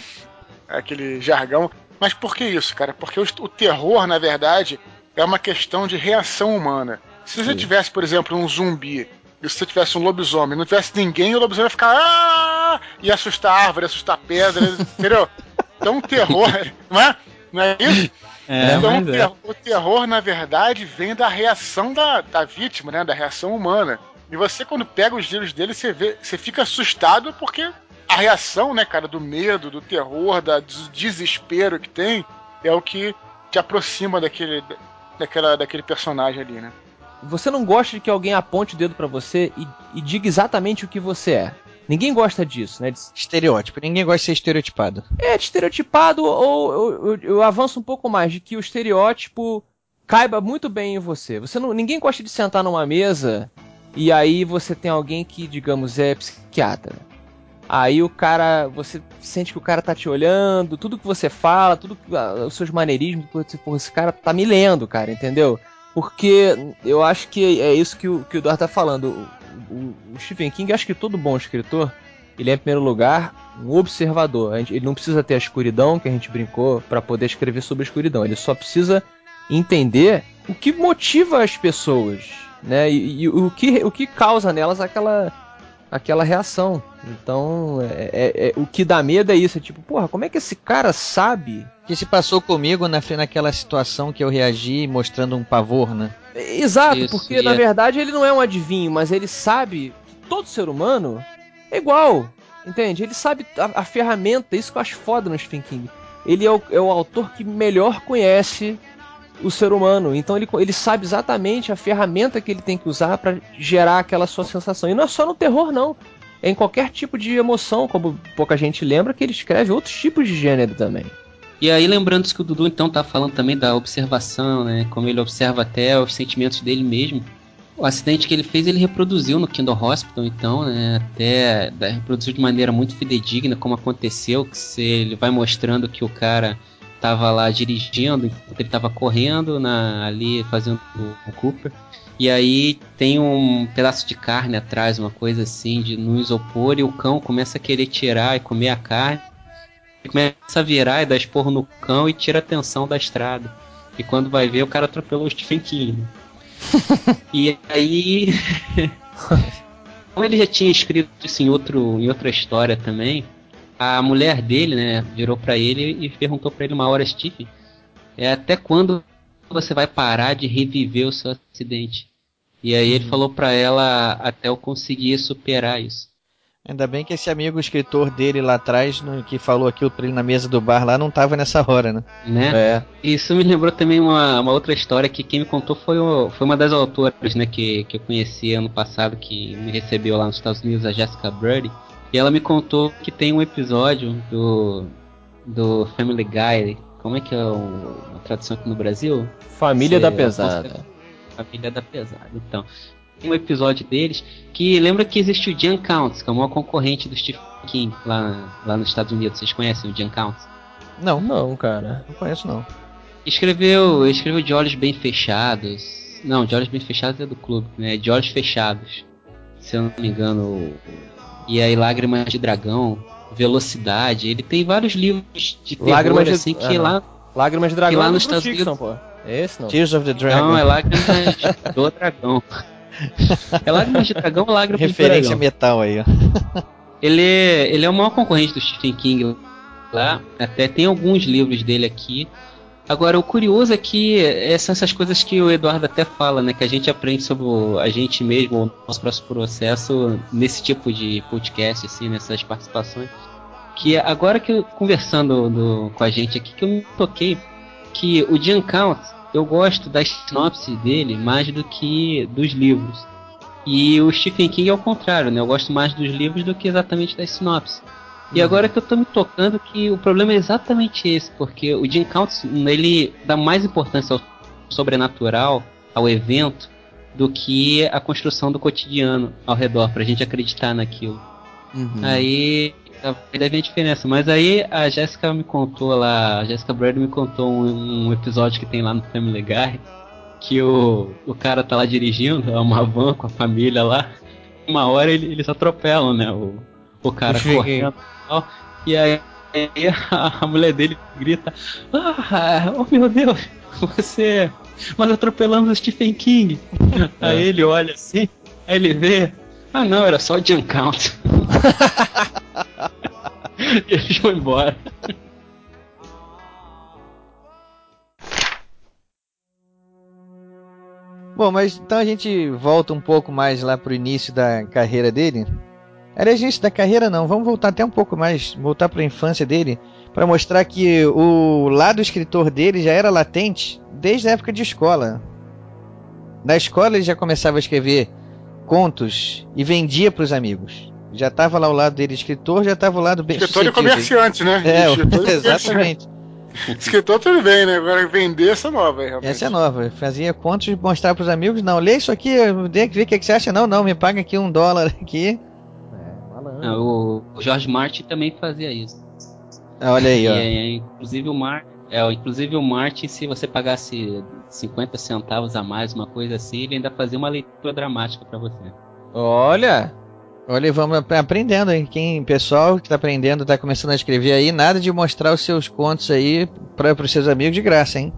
aquele jargão. Mas por que isso, cara? Porque o, o terror, na verdade, é uma questão de reação humana. Se você Sim. tivesse, por exemplo, um zumbi e se você tivesse um lobisomem, não tivesse ninguém, o lobisomem ia ficar ah! e assustar a árvore, assustar a pedra, entendeu? Então o terror, não é? Não é isso? É, então o, é. terror, o terror, na verdade, vem da reação da, da vítima, né? Da reação humana. E você, quando pega os livros dele, você, vê, você fica assustado porque a reação, né, cara, do medo, do terror, da, do desespero que tem, é o que te aproxima daquele, daquela, daquele personagem ali, né? Você não gosta de que alguém aponte o dedo pra você e, e diga exatamente o que você é. Ninguém gosta disso, né? De- Estereótipo. Ninguém gosta de ser estereotipado. É, de estereotipado, ou eu, eu- eu avanço um pouco mais, de que o estereótipo caiba muito bem em você. Você não, ninguém gosta de sentar numa mesa e aí você tem alguém que, digamos, é psiquiatra. Aí o cara, você sente que o cara tá te olhando, tudo que você fala, tudo que, ah, os seus maneirismos, você, pô, esse cara tá me lendo, cara, entendeu? Porque eu acho que é isso que o, que o Eduardo tá falando. O, o- Stephen King, acho que todo bom escritor, ele é, em primeiro lugar, um observador. Ele não precisa ter a escuridão, que a gente brincou, para poder escrever sobre a escuridão. Ele só precisa entender o que motiva as pessoas, né? E, e o, que, o que causa nelas aquela, aquela reação. Então, é, é- é- o que dá medo é isso. É tipo, porra, como é que esse cara sabe? O que se passou comigo na, naquela situação que eu reagi mostrando um pavor, né? Exato, Isso, porque na é- verdade ele não é um adivinho, mas ele sabe que todo ser humano é igual. Entende? Ele sabe a, a ferramenta, isso que eu acho foda no Stephen King. ele é o, é o autor que melhor conhece o ser humano. Então ele, ele sabe exatamente a ferramenta que ele tem que usar para gerar aquela sua sensação. E não é só no terror, não. É em qualquer tipo de emoção, como pouca gente lembra, que ele escreve outros tipos de gênero também. E aí, lembrando que o Dudu então tá falando também da observação, né? Como ele observa até os sentimentos dele mesmo. O acidente que ele fez, ele reproduziu no Kindle Hospital, então, né? Até reproduziu de maneira muito fidedigna como aconteceu, que se ele vai mostrando que o cara tava lá dirigindo, enquanto ele tava correndo na, ali fazendo o, o Cooper. E aí tem um pedaço de carne atrás, uma coisa assim, de no isopor, e o cão começa a querer tirar e comer a carne. Ele começa a virar e dar esporro no cão e tira a atenção da estrada. E quando vai ver, o cara atropelou o Stephen King. Né? e aí. Como ele já tinha escrito isso em, outro, em outra história também, a mulher dele, né, virou para ele e perguntou para ele uma hora, Stephen, é até quando você vai parar de reviver o seu acidente? E aí ele falou para ela até eu conseguir superar isso. Ainda bem que esse amigo escritor dele lá atrás, no, que falou aquilo pra ele na mesa do bar lá, não tava nessa hora, né? Né? É. Isso me lembrou também uma, uma outra história que quem me contou foi, o, foi uma das autoras, né, que, que eu conheci ano passado, que me recebeu lá nos Estados Unidos, a Jessica Brady. E ela me contou que tem um episódio do, do Family Guy. Como é que é o, a tradução aqui no Brasil? Família da Pesada. Família da Pesada, então um episódio deles que lembra que existe o Jan Counts, que é o maior concorrente do Stephen King lá, lá nos Estados Unidos. Vocês conhecem o Jan Counts? Não. Não, cara. Não conheço, não. Escreveu, escreveu de olhos bem fechados. Não, de olhos bem fechados é do clube, né? De olhos fechados. Se eu não me engano. E aí, Lágrimas de Dragão, Velocidade. Ele tem vários livros de terror, Lágrimas de... assim, que ah, lá... Lágrimas de Dragão que lá é nos Estados Unidos... Pô. É esse não? Tears of the Dragon. Não, é Lágrimas do Dragão. É Lágrimas de Dragão ou Lágrimas Referência de Dragão? metal aí, ó. Ele, ele é o maior concorrente do Stephen King lá. Até tem alguns livros dele aqui. Agora, o curioso é que essas, essas coisas que o Eduardo até fala, né? Que a gente aprende sobre a gente mesmo, o nosso próximo processo, nesse tipo de podcast, assim, nessas participações. Que agora que eu, conversando do, com a gente aqui, que eu me toquei que o Jan Count, eu gosto da sinopse dele mais do que dos livros. E o Stephen King é o contrário, né? Eu gosto mais dos livros do que exatamente das sinopses. E Uhum. agora que eu tô me tocando que o problema é exatamente esse, porque o Jim Counts, ele dá mais importância ao sobrenatural, ao evento, do que a construção do cotidiano ao redor, pra gente acreditar naquilo. Uhum. Aí deve ver a diferença. Mas aí a Jéssica me contou lá, a Jéssica Brady me contou um, um episódio que tem lá no Family Guy, que o, o cara tá lá dirigindo, é uma van com a família lá. Uma hora ele, eles atropelam, né? O, o cara Cheguei. correndo e tal. E aí a, a mulher dele grita: Ah, oh meu Deus, você. Nós atropelamos o Stephen King. Aí ele olha assim, aí ele vê. Ah não, era só o Jim Count. e eles vão embora. Bom, mas então a gente volta um pouco mais lá pro início da carreira dele. Aliás, início da carreira não, vamos voltar até um pouco mais, voltar para a infância dele, para mostrar que o lado escritor dele já era latente desde a época de escola. Na escola ele já começava a escrever contos e vendia para os amigos. Já estava lá ao lado dele escritor, já estava ao lado bem Escritor e comerciante, né? É, Escritor exatamente. Escritor tudo bem, né? Agora vender essa nova aí, realmente. Essa é nova. Fazia contos e mostrar para os amigos. Não, lê isso aqui, ver o que, que você acha. Não, não, me paga aqui um dólar aqui. Ah, o, o George Martin também fazia isso. Ah, Olha aí, E, ó. é, inclusive o Mar, é, inclusive o Martin, se você pagasse 50 centavos a mais, uma coisa assim, ele ainda fazia uma leitura dramática para você. Olha! Olha, vamos ap- aprendendo, hein? Quem, pessoal que tá aprendendo, tá começando a escrever aí, nada de mostrar os seus contos aí para os seus amigos de graça, hein?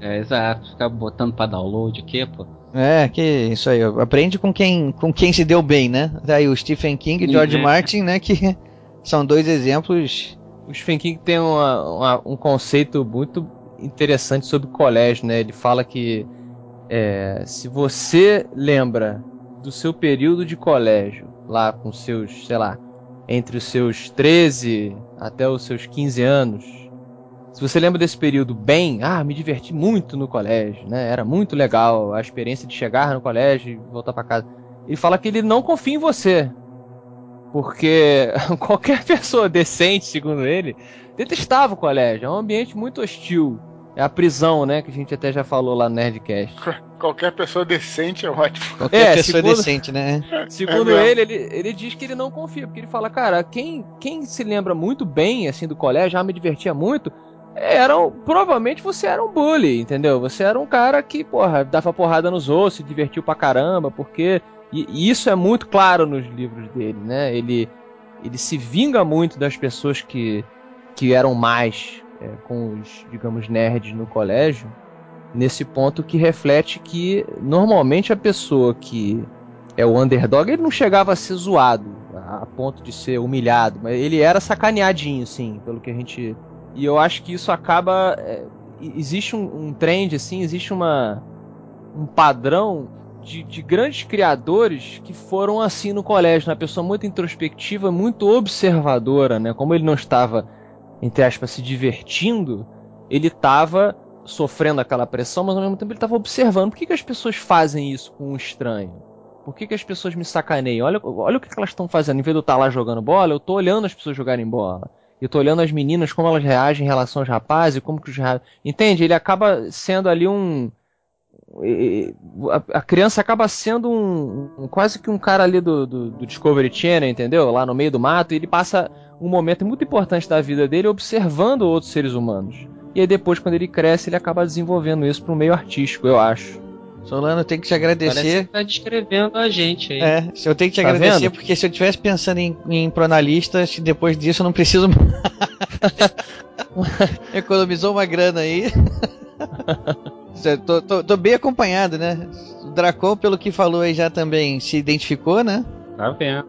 É, exato. Ficar botando pra download o quê, pô? É, que isso aí, aprende com quem, com quem se deu bem, né? Daí o Stephen King e George Uhum. Martin, né? Que são dois exemplos. O Stephen King tem uma- uma- um conceito muito interessante sobre colégio, né? Ele fala que é, se você lembra do seu período de colégio, lá com seus, sei lá, entre os seus 13 até os seus 15 anos, se você lembra desse período bem, ah, me diverti muito no colégio, né? Era muito legal a experiência de chegar no colégio e voltar para casa. Ele fala que ele não confia em você. Porque qualquer pessoa decente, segundo ele, detestava o colégio. É um ambiente muito hostil. É a prisão, né? Que a gente até já falou lá no Nerdcast. Qualquer pessoa decente é ótimo. Qualquer É, pessoa segundo- decente, né? Segundo É ele, ele, ele diz que ele não confia, porque ele fala, cara, quem, quem se lembra muito bem, assim, do colégio, já me divertia muito, eram, provavelmente você era um bully, entendeu? Você era um cara que, porra, dava porrada nos outros, se divertiu pra caramba, porque... E, e isso é muito claro nos livros dele, né? Ele, ele se vinga muito das pessoas que, que eram mais é, com os, digamos, nerds no colégio, nesse ponto que reflete que, normalmente, a pessoa que é o underdog, ele não chegava a ser zoado a ponto de ser humilhado, mas ele era sacaneadinho, sim, pelo que a gente. E eu acho que isso acaba. é, existe um, um trend, assim, existe uma um padrão de, de grandes criadores que foram assim no colégio, uma pessoa muito introspectiva, muito observadora, né? Como ele não estava, entre aspas, se divertindo, ele estava sofrendo aquela pressão, mas ao mesmo tempo ele estava observando por que, que as pessoas fazem isso com um estranho. Por que, que as pessoas me sacaneiam? Olha, olha o que, que elas estão fazendo. Em vez de eu estar lá jogando bola, eu tô olhando as pessoas jogarem bola. Eu tô olhando as meninas, como elas reagem em relação aos rapazes, como que os. Entende? Ele acaba sendo ali um... A, criança acaba sendo um, um- quase que um cara ali do, do, do Discovery Channel, entendeu? Lá no meio do mato, e ele passa um momento muito importante da vida dele observando outros seres humanos. E aí depois, quando ele cresce, ele acaba desenvolvendo isso para um meio artístico, eu acho. Solano, eu tenho que te Parece agradecer. que tá descrevendo a gente aí. É, eu tenho que te Tá agradecer, vendo? porque se eu estivesse pensando em, em pronalistas, depois disso eu não preciso Economizou uma grana aí. Tô, tô- tô bem acompanhado, né? O Dracon, pelo que falou aí, já também se identificou, né? Tá vendo?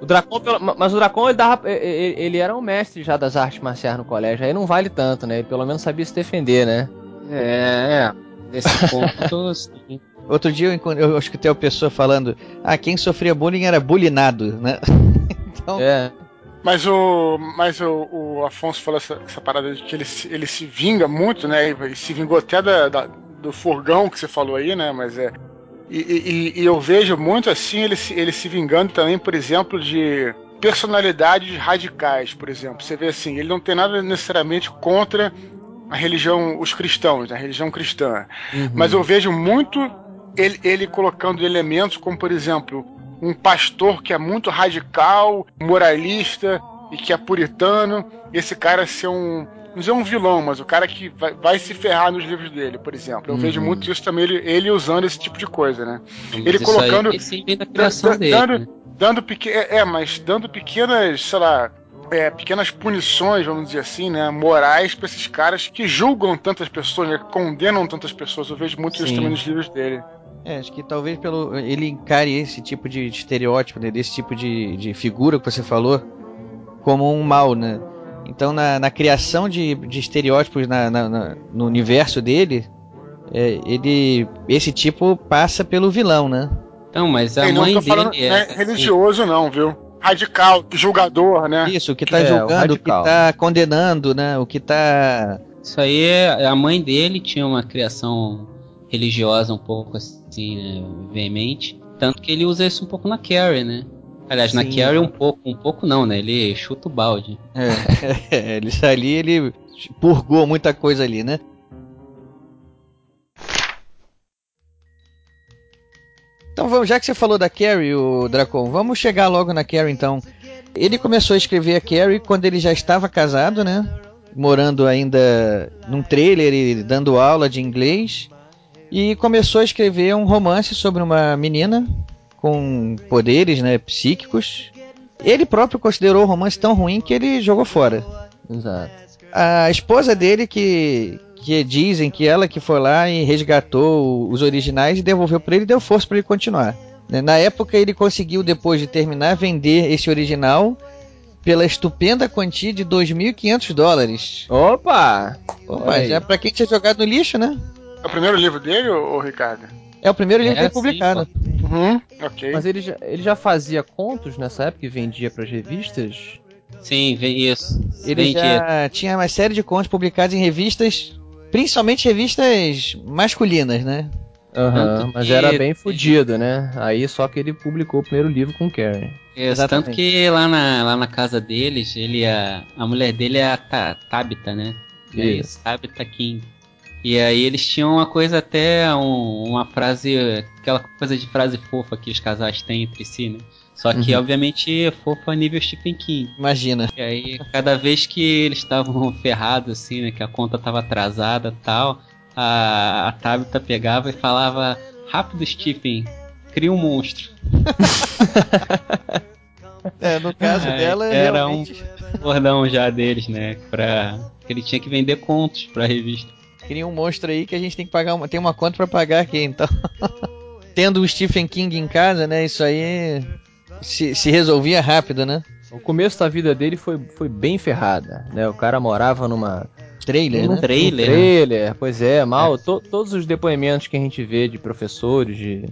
O Dracon, mas o Dracon ele, dava, ele era um mestre já das artes marciais no colégio, aí não vale tanto, né? Ele pelo menos sabia se defender, né? É, é. Nesse ponto, sim. Outro dia eu, eu acho que tem uma pessoa falando: ah, quem sofria bullying era bullyingado, né? então, É. Mas o. Mas o, o Afonso falou essa, essa parada de que ele, se- ele se vinga muito, né? Ele se vingou até da, da- do furgão que você falou aí, né? Mas é. E, e- e eu vejo muito assim ele se, ele se vingando também, por exemplo, de personalidades radicais, por exemplo. Você vê assim, ele não tem nada necessariamente contra a religião, os cristãos, a religião cristã. Uhum. Mas eu vejo muito ele, ele colocando elementos como, por exemplo, um pastor que é muito radical, moralista e que é puritano. Esse cara ser um. Não dizer um vilão, mas o cara que vai, vai se ferrar nos livros dele, por exemplo. Eu Uhum. vejo muito isso também, ele, ele usando esse tipo de coisa, né? Mas Ele colocando- Aí, esse da criação dele. dando- né? Dando peque... é, é, mas dando pequenas, sei lá, é, pequenas punições, vamos dizer assim, né, morais pra esses caras que julgam tantas pessoas, né, que condenam tantas pessoas. Eu vejo muito isso também nos livros dele. é, acho que talvez pelo ele encare esse tipo de estereótipo, né, desse tipo de, de figura que você falou, como um mal, né? Então, na, na criação de, de estereótipos na- na- na- no universo dele, é, ele esse tipo passa pelo vilão, né? Então, mas a Eu não mãe dele falando é. não é assim, religioso, não, viu? Radical, julgador, né? Isso, o que tá É, o julgando, o que radical. tá condenando, né? O que tá. Isso aí é. A mãe dele tinha uma criação religiosa um pouco assim, né, veemente. Tanto que ele usa isso um pouco na Carrie, né? Aliás, na Sim. Carrie um pouco, um pouco não, né? Ele chuta o balde. É, ele ali, ele purgou muita coisa ali, né? Então vamos, já que você falou da Carrie, o Dracon, vamos chegar logo na Carrie então. Ele começou a escrever a Carrie quando ele já estava casado, né? Morando ainda num trailer e dando aula de inglês. E começou a escrever um romance sobre uma menina com poderes, né, psíquicos. Ele próprio considerou o romance tão ruim que ele jogou fora. Exato. A esposa dele que que dizem que ela que foi lá e resgatou os originais e devolveu para ele e deu força para ele continuar. né? Na época ele conseguiu depois de terminar vender esse original pela estupenda quantia de 2.500 dólares. Opa! Opa, aí. já para quem tinha jogado no lixo, né? É o primeiro livro dele, ô, ô, Ricardo? É o primeiro livro É, dele publicado. Uhum, ok. Mas ele já, ele já fazia contos nessa época e vendia pras revistas? Sim, vem isso. Ele já tinha uma série de contos publicados em revistas, principalmente revistas masculinas, né? Aham, Tanto mas que- era bem fudido, né? Aí só que ele publicou o primeiro livro com Karen. Isso, Exatamente. tanto que lá na, lá na casa deles, ele a, a mulher dele é a Ta- Tabitha, né? É Isso. isso, Tabitha King. E aí eles tinham uma coisa até, um- uma frase, aquela coisa de frase fofa que os casais têm entre si, né? Só que, Uhum. obviamente, fofa nível Stephen King. Imagina. E aí, cada vez que eles estavam ferrados, assim, né? Que a conta tava atrasada e tal, a, a Tabitha pegava e falava, rápido, Stephen, cria um monstro. É, no caso dela, era realmente um bordão já deles, né? Pra... que Ele tinha que vender contos pra revista. cria um monstro aí que a gente tem que pagar uma, tem uma conta pra pagar aqui, então. Tendo o Stephen King em casa, né? Isso aí se, se resolvia rápido, né? O começo da vida dele foi, foi bem ferrada, né? O cara morava numa Trailer, num né? trailer, num trailer, pois é, mal. to- todos os depoimentos que a gente vê de professores, de,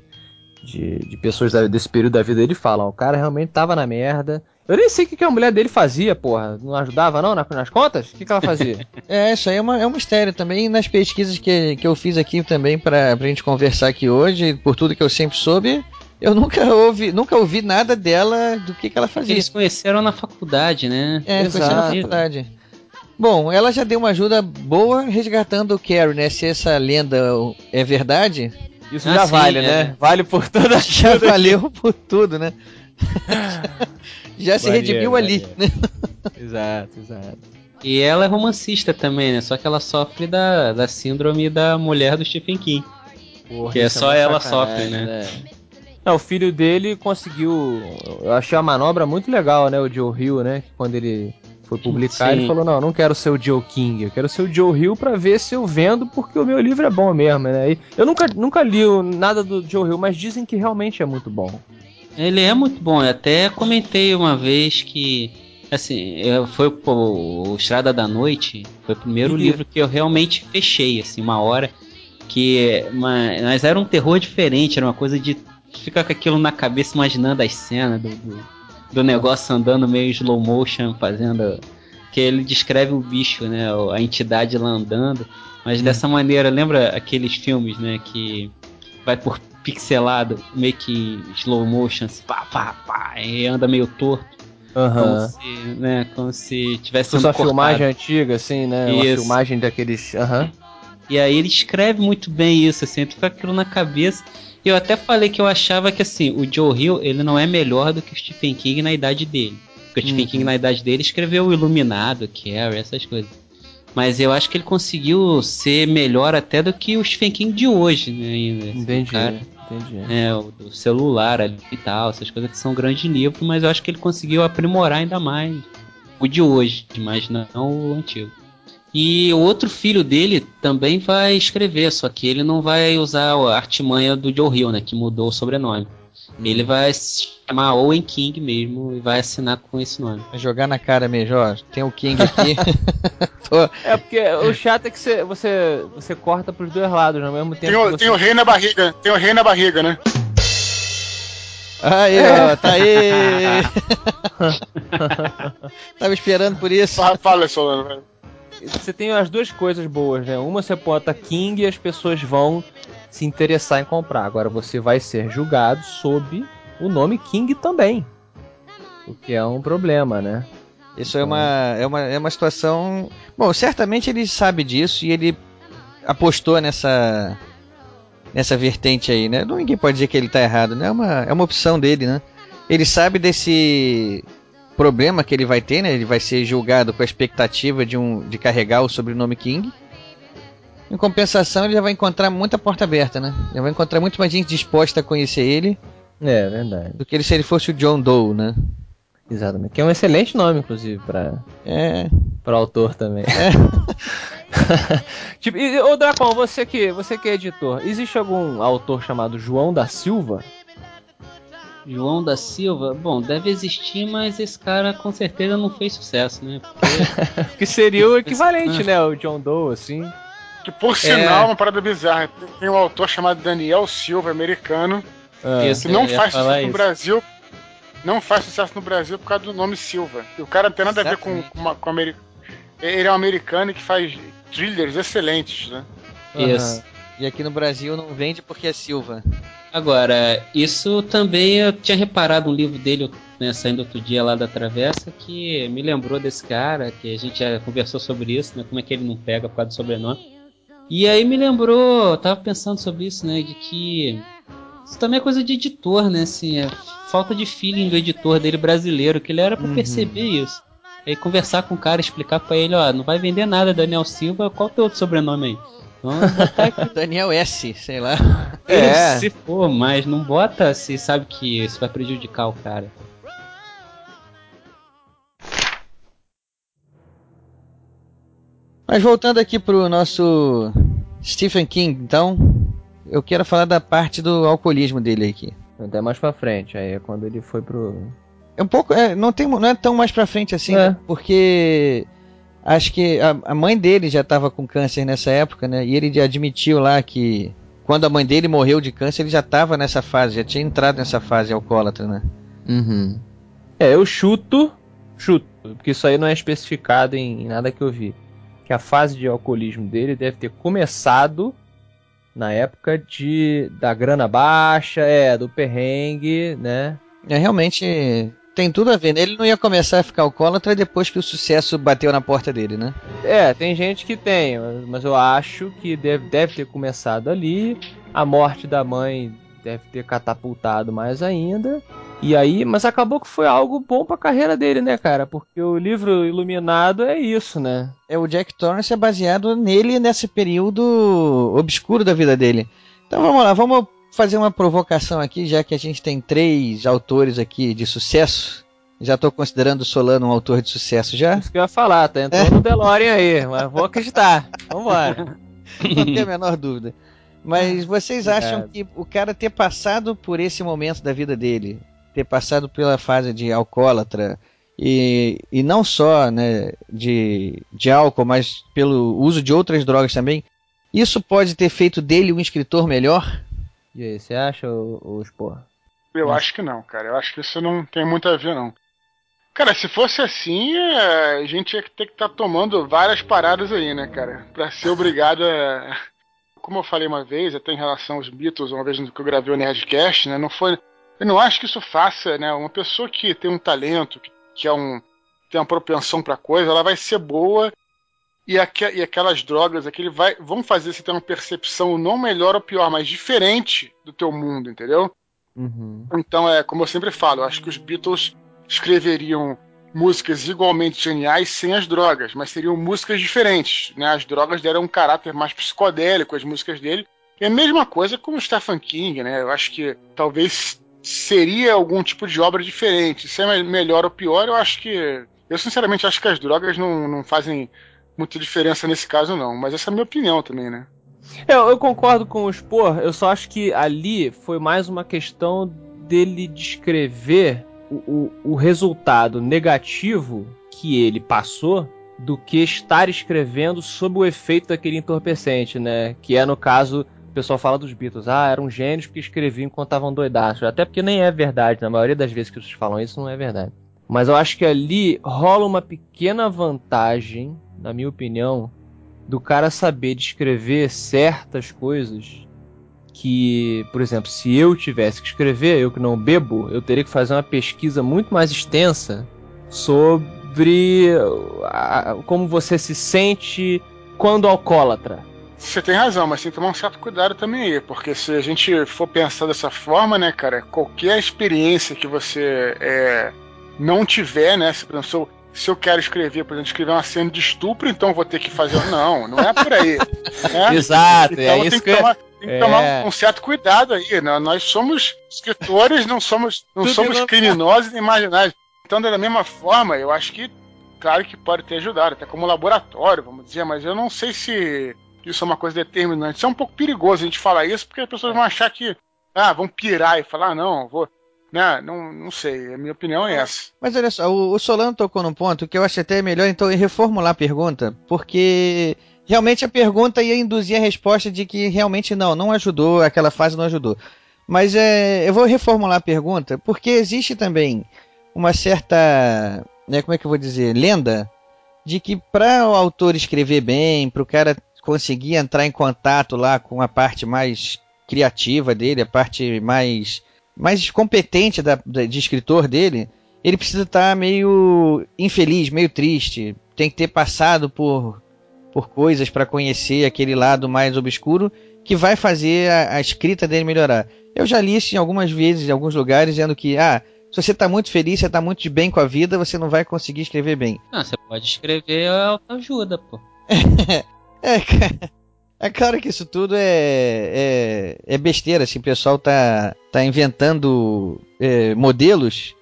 de, de pessoas da- desse período da vida dele falam, o cara realmente tava na merda. Eu nem sei o que, que a mulher dele fazia, porra. Não ajudava não na- nas contas? O que, que ela fazia? É, isso aí é, uma- é um mistério também. Nas pesquisas que, que eu fiz aqui também pra, pra gente conversar aqui hoje, por tudo que eu sempre soube, eu nunca ouvi, nunca ouvi nada dela do que, que ela fazia. Eles conheceram na faculdade, né? É, foi na Exato. faculdade. Bom, ela já deu uma ajuda boa resgatando o Carrie, né? Se essa lenda é verdade, Isso Ah, já sim, vale, é. né? Vale por toda a já valeu por tudo, né? já se redimiu ali, né? Exato, exato. E ela é romancista também, né? Só que ela sofre da, da síndrome da mulher do Stephen King. Porra, Que é isso só uma ela sofre, né? Não, o filho dele conseguiu. Eu achei a manobra muito legal, né? O Joe Hill, né? Que quando ele foi publicar, Sim. ele falou: Não, não quero ser o Joe King, eu quero ser o Joe Hill pra ver se eu vendo, porque o meu livro é bom mesmo, né? E eu nunca, nunca li nada do Joe Hill, mas dizem que realmente é muito bom. Ele é muito bom. Eu até comentei uma vez que, assim, eu- foi o Estrada da Noite. Foi o primeiro Ih. livro que eu realmente fechei, assim, uma hora. Que, mas, mas era um terror diferente, era uma coisa de ficar com aquilo na cabeça, imaginando as cenas do, do, do negócio andando meio slow motion, fazendo. Que ele descreve o bicho, né? A entidade lá andando. Mas dessa maneira, lembra aqueles filmes, né? Que vai por pixelado, meio que slow motion, assim, pá, pá, pá, e anda meio torto, como Aham. se, né, como se tivesse uma cortado. filmagem antiga, assim, né? Uma Isso. filmagem daqueles. Aham. E aí ele escreve muito bem isso, assim, tu fica com aquilo na cabeça. Eu até falei que eu achava que, assim, o Joe Hill, ele não é melhor do que o Stephen King na idade dele. Porque o Stephen Uhum. King na idade dele escreveu o Iluminado, Carrie, essas coisas. Mas eu acho que ele conseguiu ser melhor até do que o Stephen King de hoje, né, ainda. assim, Entendi, cara. entendi. É, o do celular ali e tal, essas coisas que são grandes livros, mas eu acho que ele conseguiu aprimorar ainda mais o de hoje, mas não o antigo. E o outro filho dele também vai escrever, só que ele não vai usar a artimanha do Joe Hill, né, que mudou o sobrenome. Ele vai se chamar Owen King mesmo e vai assinar com esse nome. Vai Jogar na cara mesmo, ó. Tem o King aqui. Tô- É porque o chato é que você, você, você corta pros dois lados, né? ao mesmo tempo. Tem o, você... tem o rei na barriga. Tem o rei na barriga, né? Aí, ó, tá aí. Tava esperando por isso. Fala, fala Solano. Você tem as duas coisas boas, né? Uma você bota King e as pessoas vão se interessar em comprar. Agora você vai ser julgado sob o nome King também. O que é um problema, né? Isso é uma, é uma, é uma situação. Bom, certamente ele sabe disso e ele apostou nessa nessa vertente aí, né? Ninguém pode dizer que ele tá errado, né? É uma, é uma opção dele, né? Ele sabe desse problema que ele vai ter, né? Ele vai ser julgado com a expectativa de, um, de carregar o sobrenome King. Em compensação, ele já vai encontrar muita porta aberta, né? Já vai encontrar muito mais gente disposta a conhecer ele É, verdade. do que ele, se ele fosse o John Doe, né? Exatamente. Que é um excelente nome, inclusive, para É, para autor também. tipo, e, ô Dracon, você que, você que é editor, existe algum autor chamado João da Silva? João da Silva, bom, deve existir, mas esse cara com certeza não fez sucesso, né? Porque Que seria o equivalente, né? O John Doe, assim. Que por sinal é uma parada bizarra. Tem um autor chamado Daniel Silva, americano, Ah, Isso, que não faz sucesso no isso. Brasil. não faz sucesso no Brasil por causa do nome Silva. E o cara não tem nada a ver com, com, uma, com americano. Ele é um americano que faz thrillers excelentes, né? Isso. E aqui no Brasil não vende porque é Silva. Agora, isso também eu tinha reparado um livro dele né, saindo outro dia lá da Travessa que me lembrou desse cara, que a gente já conversou sobre isso, né? Como é que ele não pega por causa do sobrenome. E aí me lembrou, eu tava pensando sobre isso, né? De que isso também é coisa de editor, né? Assim, é falta de feeling do editor dele brasileiro, que ele era pra Uhum. perceber isso. Aí conversar com o cara, explicar pra ele, ó, não vai vender nada, Daniel Silva, qual teu outro sobrenome aí? Vamos botar aqui. Daniel S, sei lá. É. Se for, mas não bota se sabe que isso vai prejudicar o cara. Mas voltando aqui pro nosso Stephen King, então, eu quero falar da parte do alcoolismo dele aqui. Até mais pra frente, aí é quando ele foi pro. É um pouco, é, não, tem, não é tão mais pra frente assim, É. né? porque acho que a, a mãe dele já tava com câncer nessa época, né? E ele já admitiu lá que quando a mãe dele morreu de câncer, ele já tava nessa fase, já tinha entrado nessa fase alcoólatra, né? Uhum. É, eu chuto, chuto, porque isso aí não é especificado em, em nada que eu vi. Que a fase de alcoolismo dele deve ter começado na época de da grana baixa, é, do perrengue, né? É realmente tem tudo a ver, né? Ele não ia começar a ficar alcoólatra depois que o sucesso bateu na porta dele, né? É, tem gente que tem, mas- eu acho que deve, deve ter começado ali. A morte da mãe deve ter catapultado mais ainda. E aí, mas acabou que foi algo bom pra carreira dele, né, cara? Porque o livro Iluminado é isso, né? É o Jack Torrance é baseado nele nesse período obscuro da vida dele. Então vamos lá, vamos fazer uma provocação aqui, já que a gente tem três autores aqui de sucesso. Já estou considerando o Solano um autor de sucesso já. Isso que eu ia falar, tá entrando no DeLorean aí, mas vou acreditar. Vambora. Não tenho a menor dúvida. Mas vocês acham que o cara ter passado por esse momento da vida dele, ter passado pela fase de alcoólatra, e, e não só né, de, de álcool, mas pelo uso de outras drogas também, isso pode ter feito dele um escritor melhor? E aí, você acha, ô, ô Spor? Eu acho que não, cara. Eu acho que isso não tem muito a ver, não. Cara, se fosse assim, é, a gente ia ter que estar tomando várias paradas aí, né, cara? Pra ser obrigado a. Como eu falei uma vez, até em relação aos Beatles, uma vez que eu gravei o Nerdcast, né? Não foi. Eu não acho que isso faça, né? Uma pessoa que tem um talento, que, que é um. tem uma propensão pra coisa, ela vai ser boa e, aque- e aquelas drogas aquele vai, vão fazer você ter uma percepção não melhor ou pior, mas diferente do teu mundo, entendeu? Uhum. Então, é como eu sempre falo, eu acho que os Beatles escreveriam músicas igualmente geniais sem as drogas, mas seriam músicas diferentes. Né? As drogas deram um caráter mais psicodélico às músicas dele. E a mesma coisa com o Stephen King, né? Eu acho que talvez seria algum tipo de obra diferente. Se é me- melhor ou pior, eu acho que. Eu sinceramente acho que as drogas não, não fazem muita diferença nesse caso, não. Mas essa é a minha opinião também, né? Eu, eu concordo com o Spor, eu só acho que ali foi mais uma questão dele descrever o, o, o resultado negativo que ele passou do que estar escrevendo sob o efeito daquele entorpecente, né? Que é no caso, o pessoal fala dos Beatles, ah, eram gênios porque escreviam enquanto estavam doidaços. Até porque nem é verdade, na maioria das vezes que vocês falam isso não é verdade. Mas eu acho que ali rola uma pequena vantagem, na minha opinião, do cara saber descrever certas coisas que, por exemplo, se eu tivesse que escrever, eu que não bebo, eu teria que fazer uma pesquisa muito mais extensa sobre a- como você se sente quando alcoólatra. Você tem razão, mas tem que tomar um certo cuidado também aí, porque se a gente for pensar dessa forma, né, cara, qualquer experiência que você é, não tiver, né, se, se eu, se eu quero escrever, por exemplo, escrever uma cena de estupro, então eu vou ter que fazer. Não, não é por aí. né? Exato, então é eu isso que que tomar, tem que é. tomar um, certo cuidado aí, né? Nós somos escritores, não somos, não Tudo somos criminosos nem marginais. Então, da mesma forma, eu acho que, claro que pode ter ajudado, até como laboratório, vamos dizer, mas eu não sei se isso é uma coisa determinante. Isso é um pouco perigoso a gente falar isso, porque as pessoas vão achar que, ah, vão pirar e falar, ah, não, vou. Né? Não, não sei, a minha opinião é essa. Mas olha só, o, o Solano tocou num ponto que eu acho até melhor então reformular a pergunta, porque realmente a pergunta ia induzir a resposta de que realmente não, não ajudou, aquela fase não ajudou. Mas é, eu vou reformular a pergunta, porque existe também uma certa, né, como é que eu vou dizer, lenda de que para o autor escrever bem, para o cara conseguir entrar em contato lá com a parte mais criativa dele, a parte mais mais competente da, de escritor dele, ele precisa estar tá meio infeliz, meio triste, tem que ter passado por por coisas para conhecer aquele lado mais obscuro que vai fazer a, a, escrita dele melhorar. Eu já li isso em algumas vezes, em alguns lugares, dizendo que, ah, se você está muito feliz, você está muito de bem com a vida, você não vai conseguir escrever bem. Ah, você pode escrever autoajuda, pô. é, cara. É claro que isso tudo é, é, é besteira, assim, o pessoal tá, tá inventando é, modelos,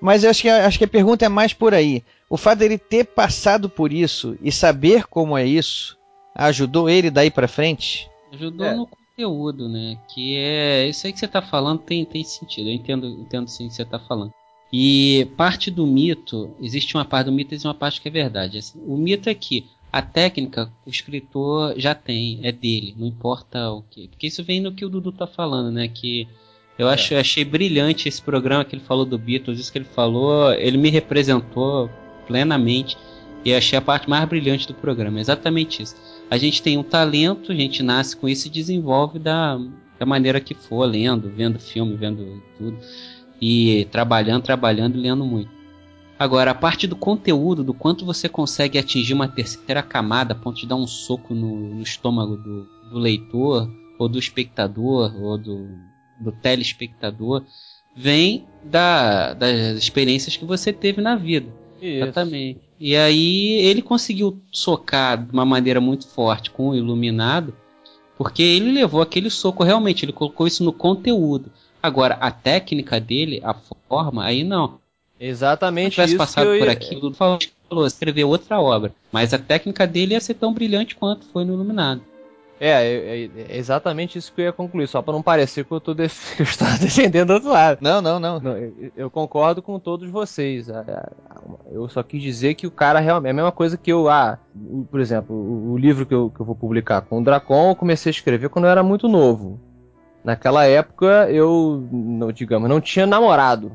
mas eu acho que, acho que a pergunta é mais por aí. O fato dele ter passado por isso e saber como é isso ajudou ele daí para frente? Ajudou é. no conteúdo, né? Que é isso aí que você tá falando tem, tem sentido. Eu entendo, entendo sim o que você tá falando. E parte do mito, existe uma parte do mito e existe uma parte que é verdade. Assim, o mito é que a técnica o escritor já tem, é dele, não importa o que. Porque isso vem no que o Dudu tá falando, né? Que eu acho, é. achei brilhante esse programa que ele falou do Beatles, isso que ele falou, ele me representou plenamente e achei a parte mais brilhante do programa, exatamente isso. A gente tem um talento, a gente nasce com isso e desenvolve da, da maneira que for, lendo, vendo filme, vendo tudo, e trabalhando, trabalhando e lendo muito. Agora, a parte do conteúdo, do quanto você consegue atingir uma terceira camada a ponto de dar um soco no, no estômago do, do, leitor, ou do espectador, ou do, do telespectador, vem da, das experiências que você teve na vida. Isso. Exatamente. E aí ele conseguiu socar de uma maneira muito forte com o Iluminado, porque ele levou aquele soco realmente, ele colocou isso no conteúdo. Agora, a técnica dele, a forma, aí não. Exatamente Se tivesse isso. passado eu... por aquilo, falou, falou, escrever outra obra. Mas a técnica dele ia ser tão brilhante quanto foi no Iluminado. É, é, é exatamente isso que eu ia concluir, só para não parecer que eu, tô def... eu estou defendendo do outro lado. Não, não, não. não eu, eu, concordo com todos vocês. Eu só quis dizer que o cara realmente. É a mesma coisa que eu. Ah, por exemplo, o, o livro que eu, que eu vou publicar com o Dracon, eu comecei a escrever quando eu era muito novo. Naquela época eu, não, digamos, não tinha namorado.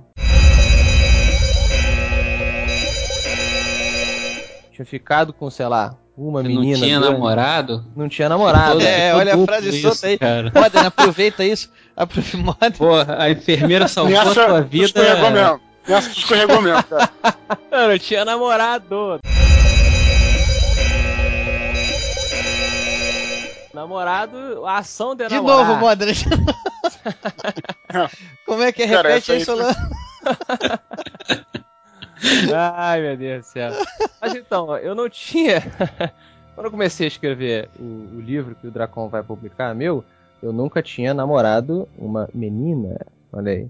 Tinha ficado com, sei lá, uma Você menina. Não tinha grande. namorado? Não tinha namorado. É, olha a frase isso, solta aí. Modern, aproveita isso. Aproveita. Pô, a enfermeira salvou a tua vida. Escorregou mesmo. Essa escorregou mesmo, cara. Eu não tinha namorado. Namorado, a ação de, de namorar. novo, Modern. Como é que é? Repete aí, Solano. Ai, meu Deus do céu. Mas então, eu não tinha. Quando eu comecei a escrever o, o, livro que o Dracon vai publicar, meu, eu nunca tinha namorado uma menina. Olha aí.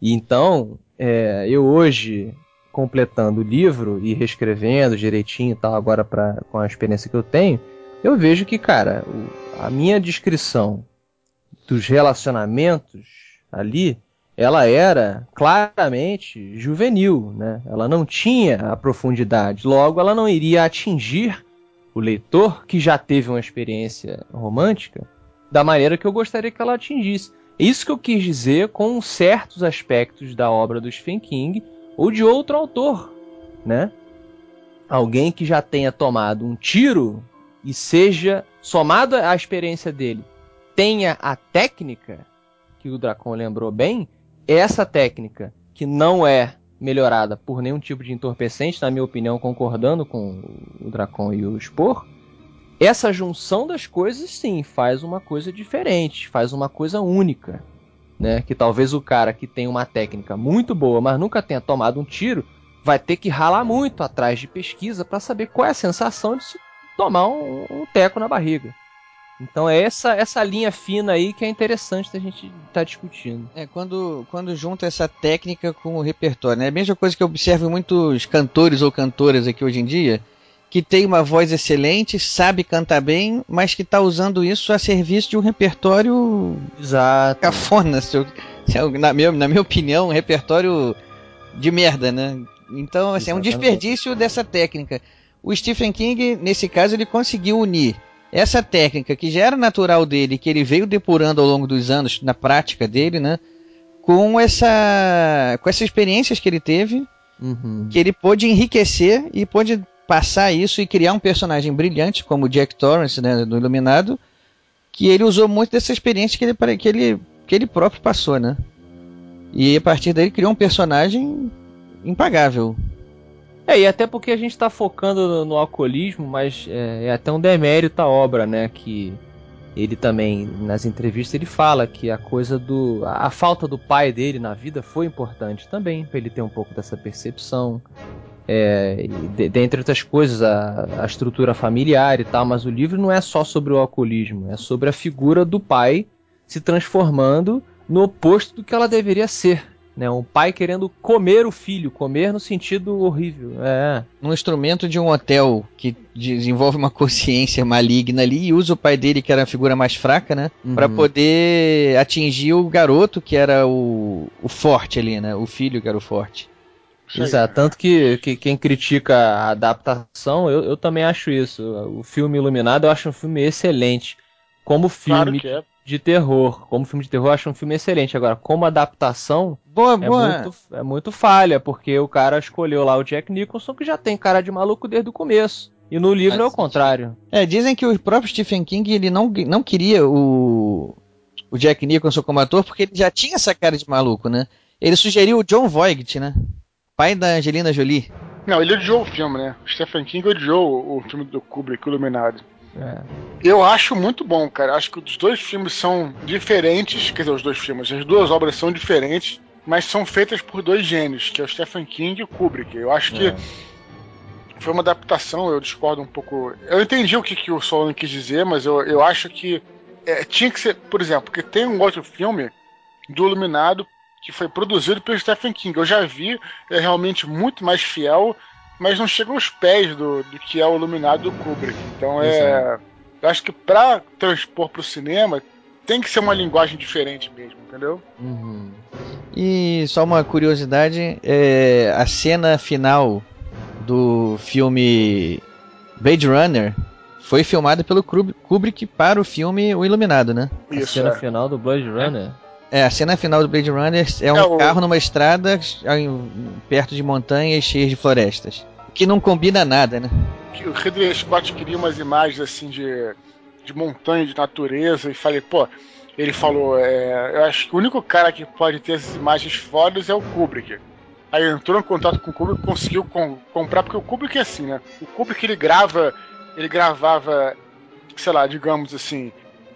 E então, é, eu hoje, completando o livro e reescrevendo direitinho e tal, agora pra, com a experiência que eu tenho, eu vejo que, cara, o, a minha descrição dos relacionamentos ali ela era claramente juvenil, né? Ela não tinha a profundidade, logo ela não iria atingir o leitor que já teve uma experiência romântica da maneira que eu gostaria que ela atingisse. Isso que eu quis dizer com certos aspectos da obra do Stephen King ou de outro autor, né? Alguém que já tenha tomado um tiro e seja somado à experiência dele, tenha a técnica que o Dracon lembrou bem, essa técnica, que não é melhorada por nenhum tipo de entorpecente, na minha opinião, concordando com o Dracon e o Spor, essa junção das coisas sim faz uma coisa diferente, faz uma coisa única. Né? Que talvez o cara que tem uma técnica muito boa, mas nunca tenha tomado um tiro, vai ter que ralar muito atrás de pesquisa para saber qual é a sensação de se tomar um, um teco na barriga. Então é essa, essa linha fina aí que é interessante da gente estar tá discutindo. É, quando, quando junta essa técnica com o repertório, né? É a mesma coisa que eu observo em muitos cantores ou cantoras aqui hoje em dia, que tem uma voz excelente, sabe cantar bem, mas que está usando isso a serviço de um repertório Exato. cafona, se eu, se eu, na, meu, na minha opinião, um repertório de merda, né? Então, assim, é um desperdício dessa técnica. O Stephen King, nesse caso, ele conseguiu unir essa técnica que já era natural dele, que ele veio depurando ao longo dos anos na prática dele, né? Com essa com essas experiências que ele teve, Uhum. que ele pôde enriquecer e pôde passar isso e criar um personagem brilhante como o Jack Torrance, né, do Iluminado, que ele usou muito dessa experiência que ele que ele que ele próprio passou, né? E a partir daí criou um personagem impagável. É, e até porque a gente tá focando no, no alcoolismo, mas é, é até um demérito a obra, né? Que ele também, nas entrevistas, ele fala que a coisa do. A, a falta do pai dele na vida foi importante também, pra ele ter um pouco dessa percepção. É, de- dentre outras coisas, a, a estrutura familiar e tal, mas o livro não é só sobre o alcoolismo, é sobre a figura do pai se transformando no oposto do que ela deveria ser. Né? Um pai querendo comer o filho, comer no sentido horrível. É. Num instrumento de um hotel que desenvolve uma consciência maligna ali e usa o pai dele, que era a figura mais fraca, né? Uhum. Pra poder atingir o garoto, que era o, o forte ali, né? O filho que era o forte. Exato, tanto que, que quem critica a adaptação, eu, eu também acho isso. O filme Iluminado eu acho um filme excelente. Como filme Claro que é. De terror. Como filme de terror, eu acho um filme excelente. Agora, como adaptação, Boa, é boa. muito, é muito falha, porque o cara escolheu lá o Jack Nicholson, que já tem cara de maluco desde o começo. E no livro é o contrário. É, dizem que o próprio Stephen King ele não, não queria o, o Jack Nicholson como ator porque ele já tinha essa cara de maluco, né? Ele sugeriu o John Voight, né? Pai da Angelina Jolie. Não, ele odiou o filme, né? O Stephen King odiou o, o filme do Kubrick, o Iluminado. É. Eu acho muito bom, cara. Acho que os dois filmes são diferentes. Quer dizer, os dois filmes, as duas obras são diferentes, mas são feitas por dois gênios, que é o Stephen King e o Kubrick. Eu acho que É. foi uma adaptação, eu discordo um pouco. Eu entendi o que, que o Solon quis dizer, mas eu, eu acho que é, tinha que ser, por exemplo, porque tem um outro filme do Iluminado que foi produzido pelo Stephen King. Eu já vi, é realmente muito mais fiel, mas não chega aos pés do, do que é o Iluminado do Kubrick. Então é. Eu acho que pra transpor pro cinema tem que ser uma linguagem diferente mesmo, entendeu? Uhum. E só uma curiosidade, é, a cena final do filme Blade Runner foi filmada pelo Kubrick para o filme O Iluminado, né? A Isso, cena é. final do Blade Runner. É, a cena final do Blade Runner é um É, o- carro numa estrada perto de montanhas cheias de florestas. Que não combina nada, né? o Ridley Scott queria umas imagens assim de, de montanha, de natureza, e falei, pô, ele falou, é, eu acho que o único cara que pode ter essas imagens fodas é o Kubrick. Aí entrou em contato com o Kubrick, conseguiu com- comprar, porque o Kubrick é assim, né? O Kubrick ele grava, ele gravava, sei lá, digamos assim,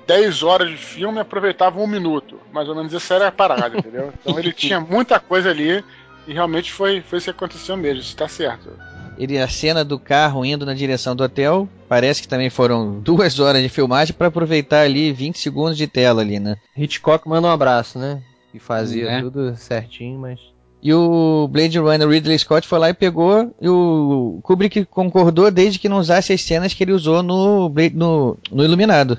10 horas de filme e aproveitava um minuto. Mais ou menos essa era a parada, entendeu? Então ele tinha muita coisa ali e realmente foi, foi isso que aconteceu mesmo, isso tá certo. Ele, a cena do carro indo na direção do hotel, parece que também foram duas horas de filmagem para aproveitar ali 20 segundos de tela ali, né? Hitchcock manda um abraço, né? Que fazia É. tudo certinho, mas. E o Blade Runner Ridley Scott foi lá e pegou, e o Kubrick concordou desde que não usasse as cenas que ele usou no, Blade- no, no Iluminado.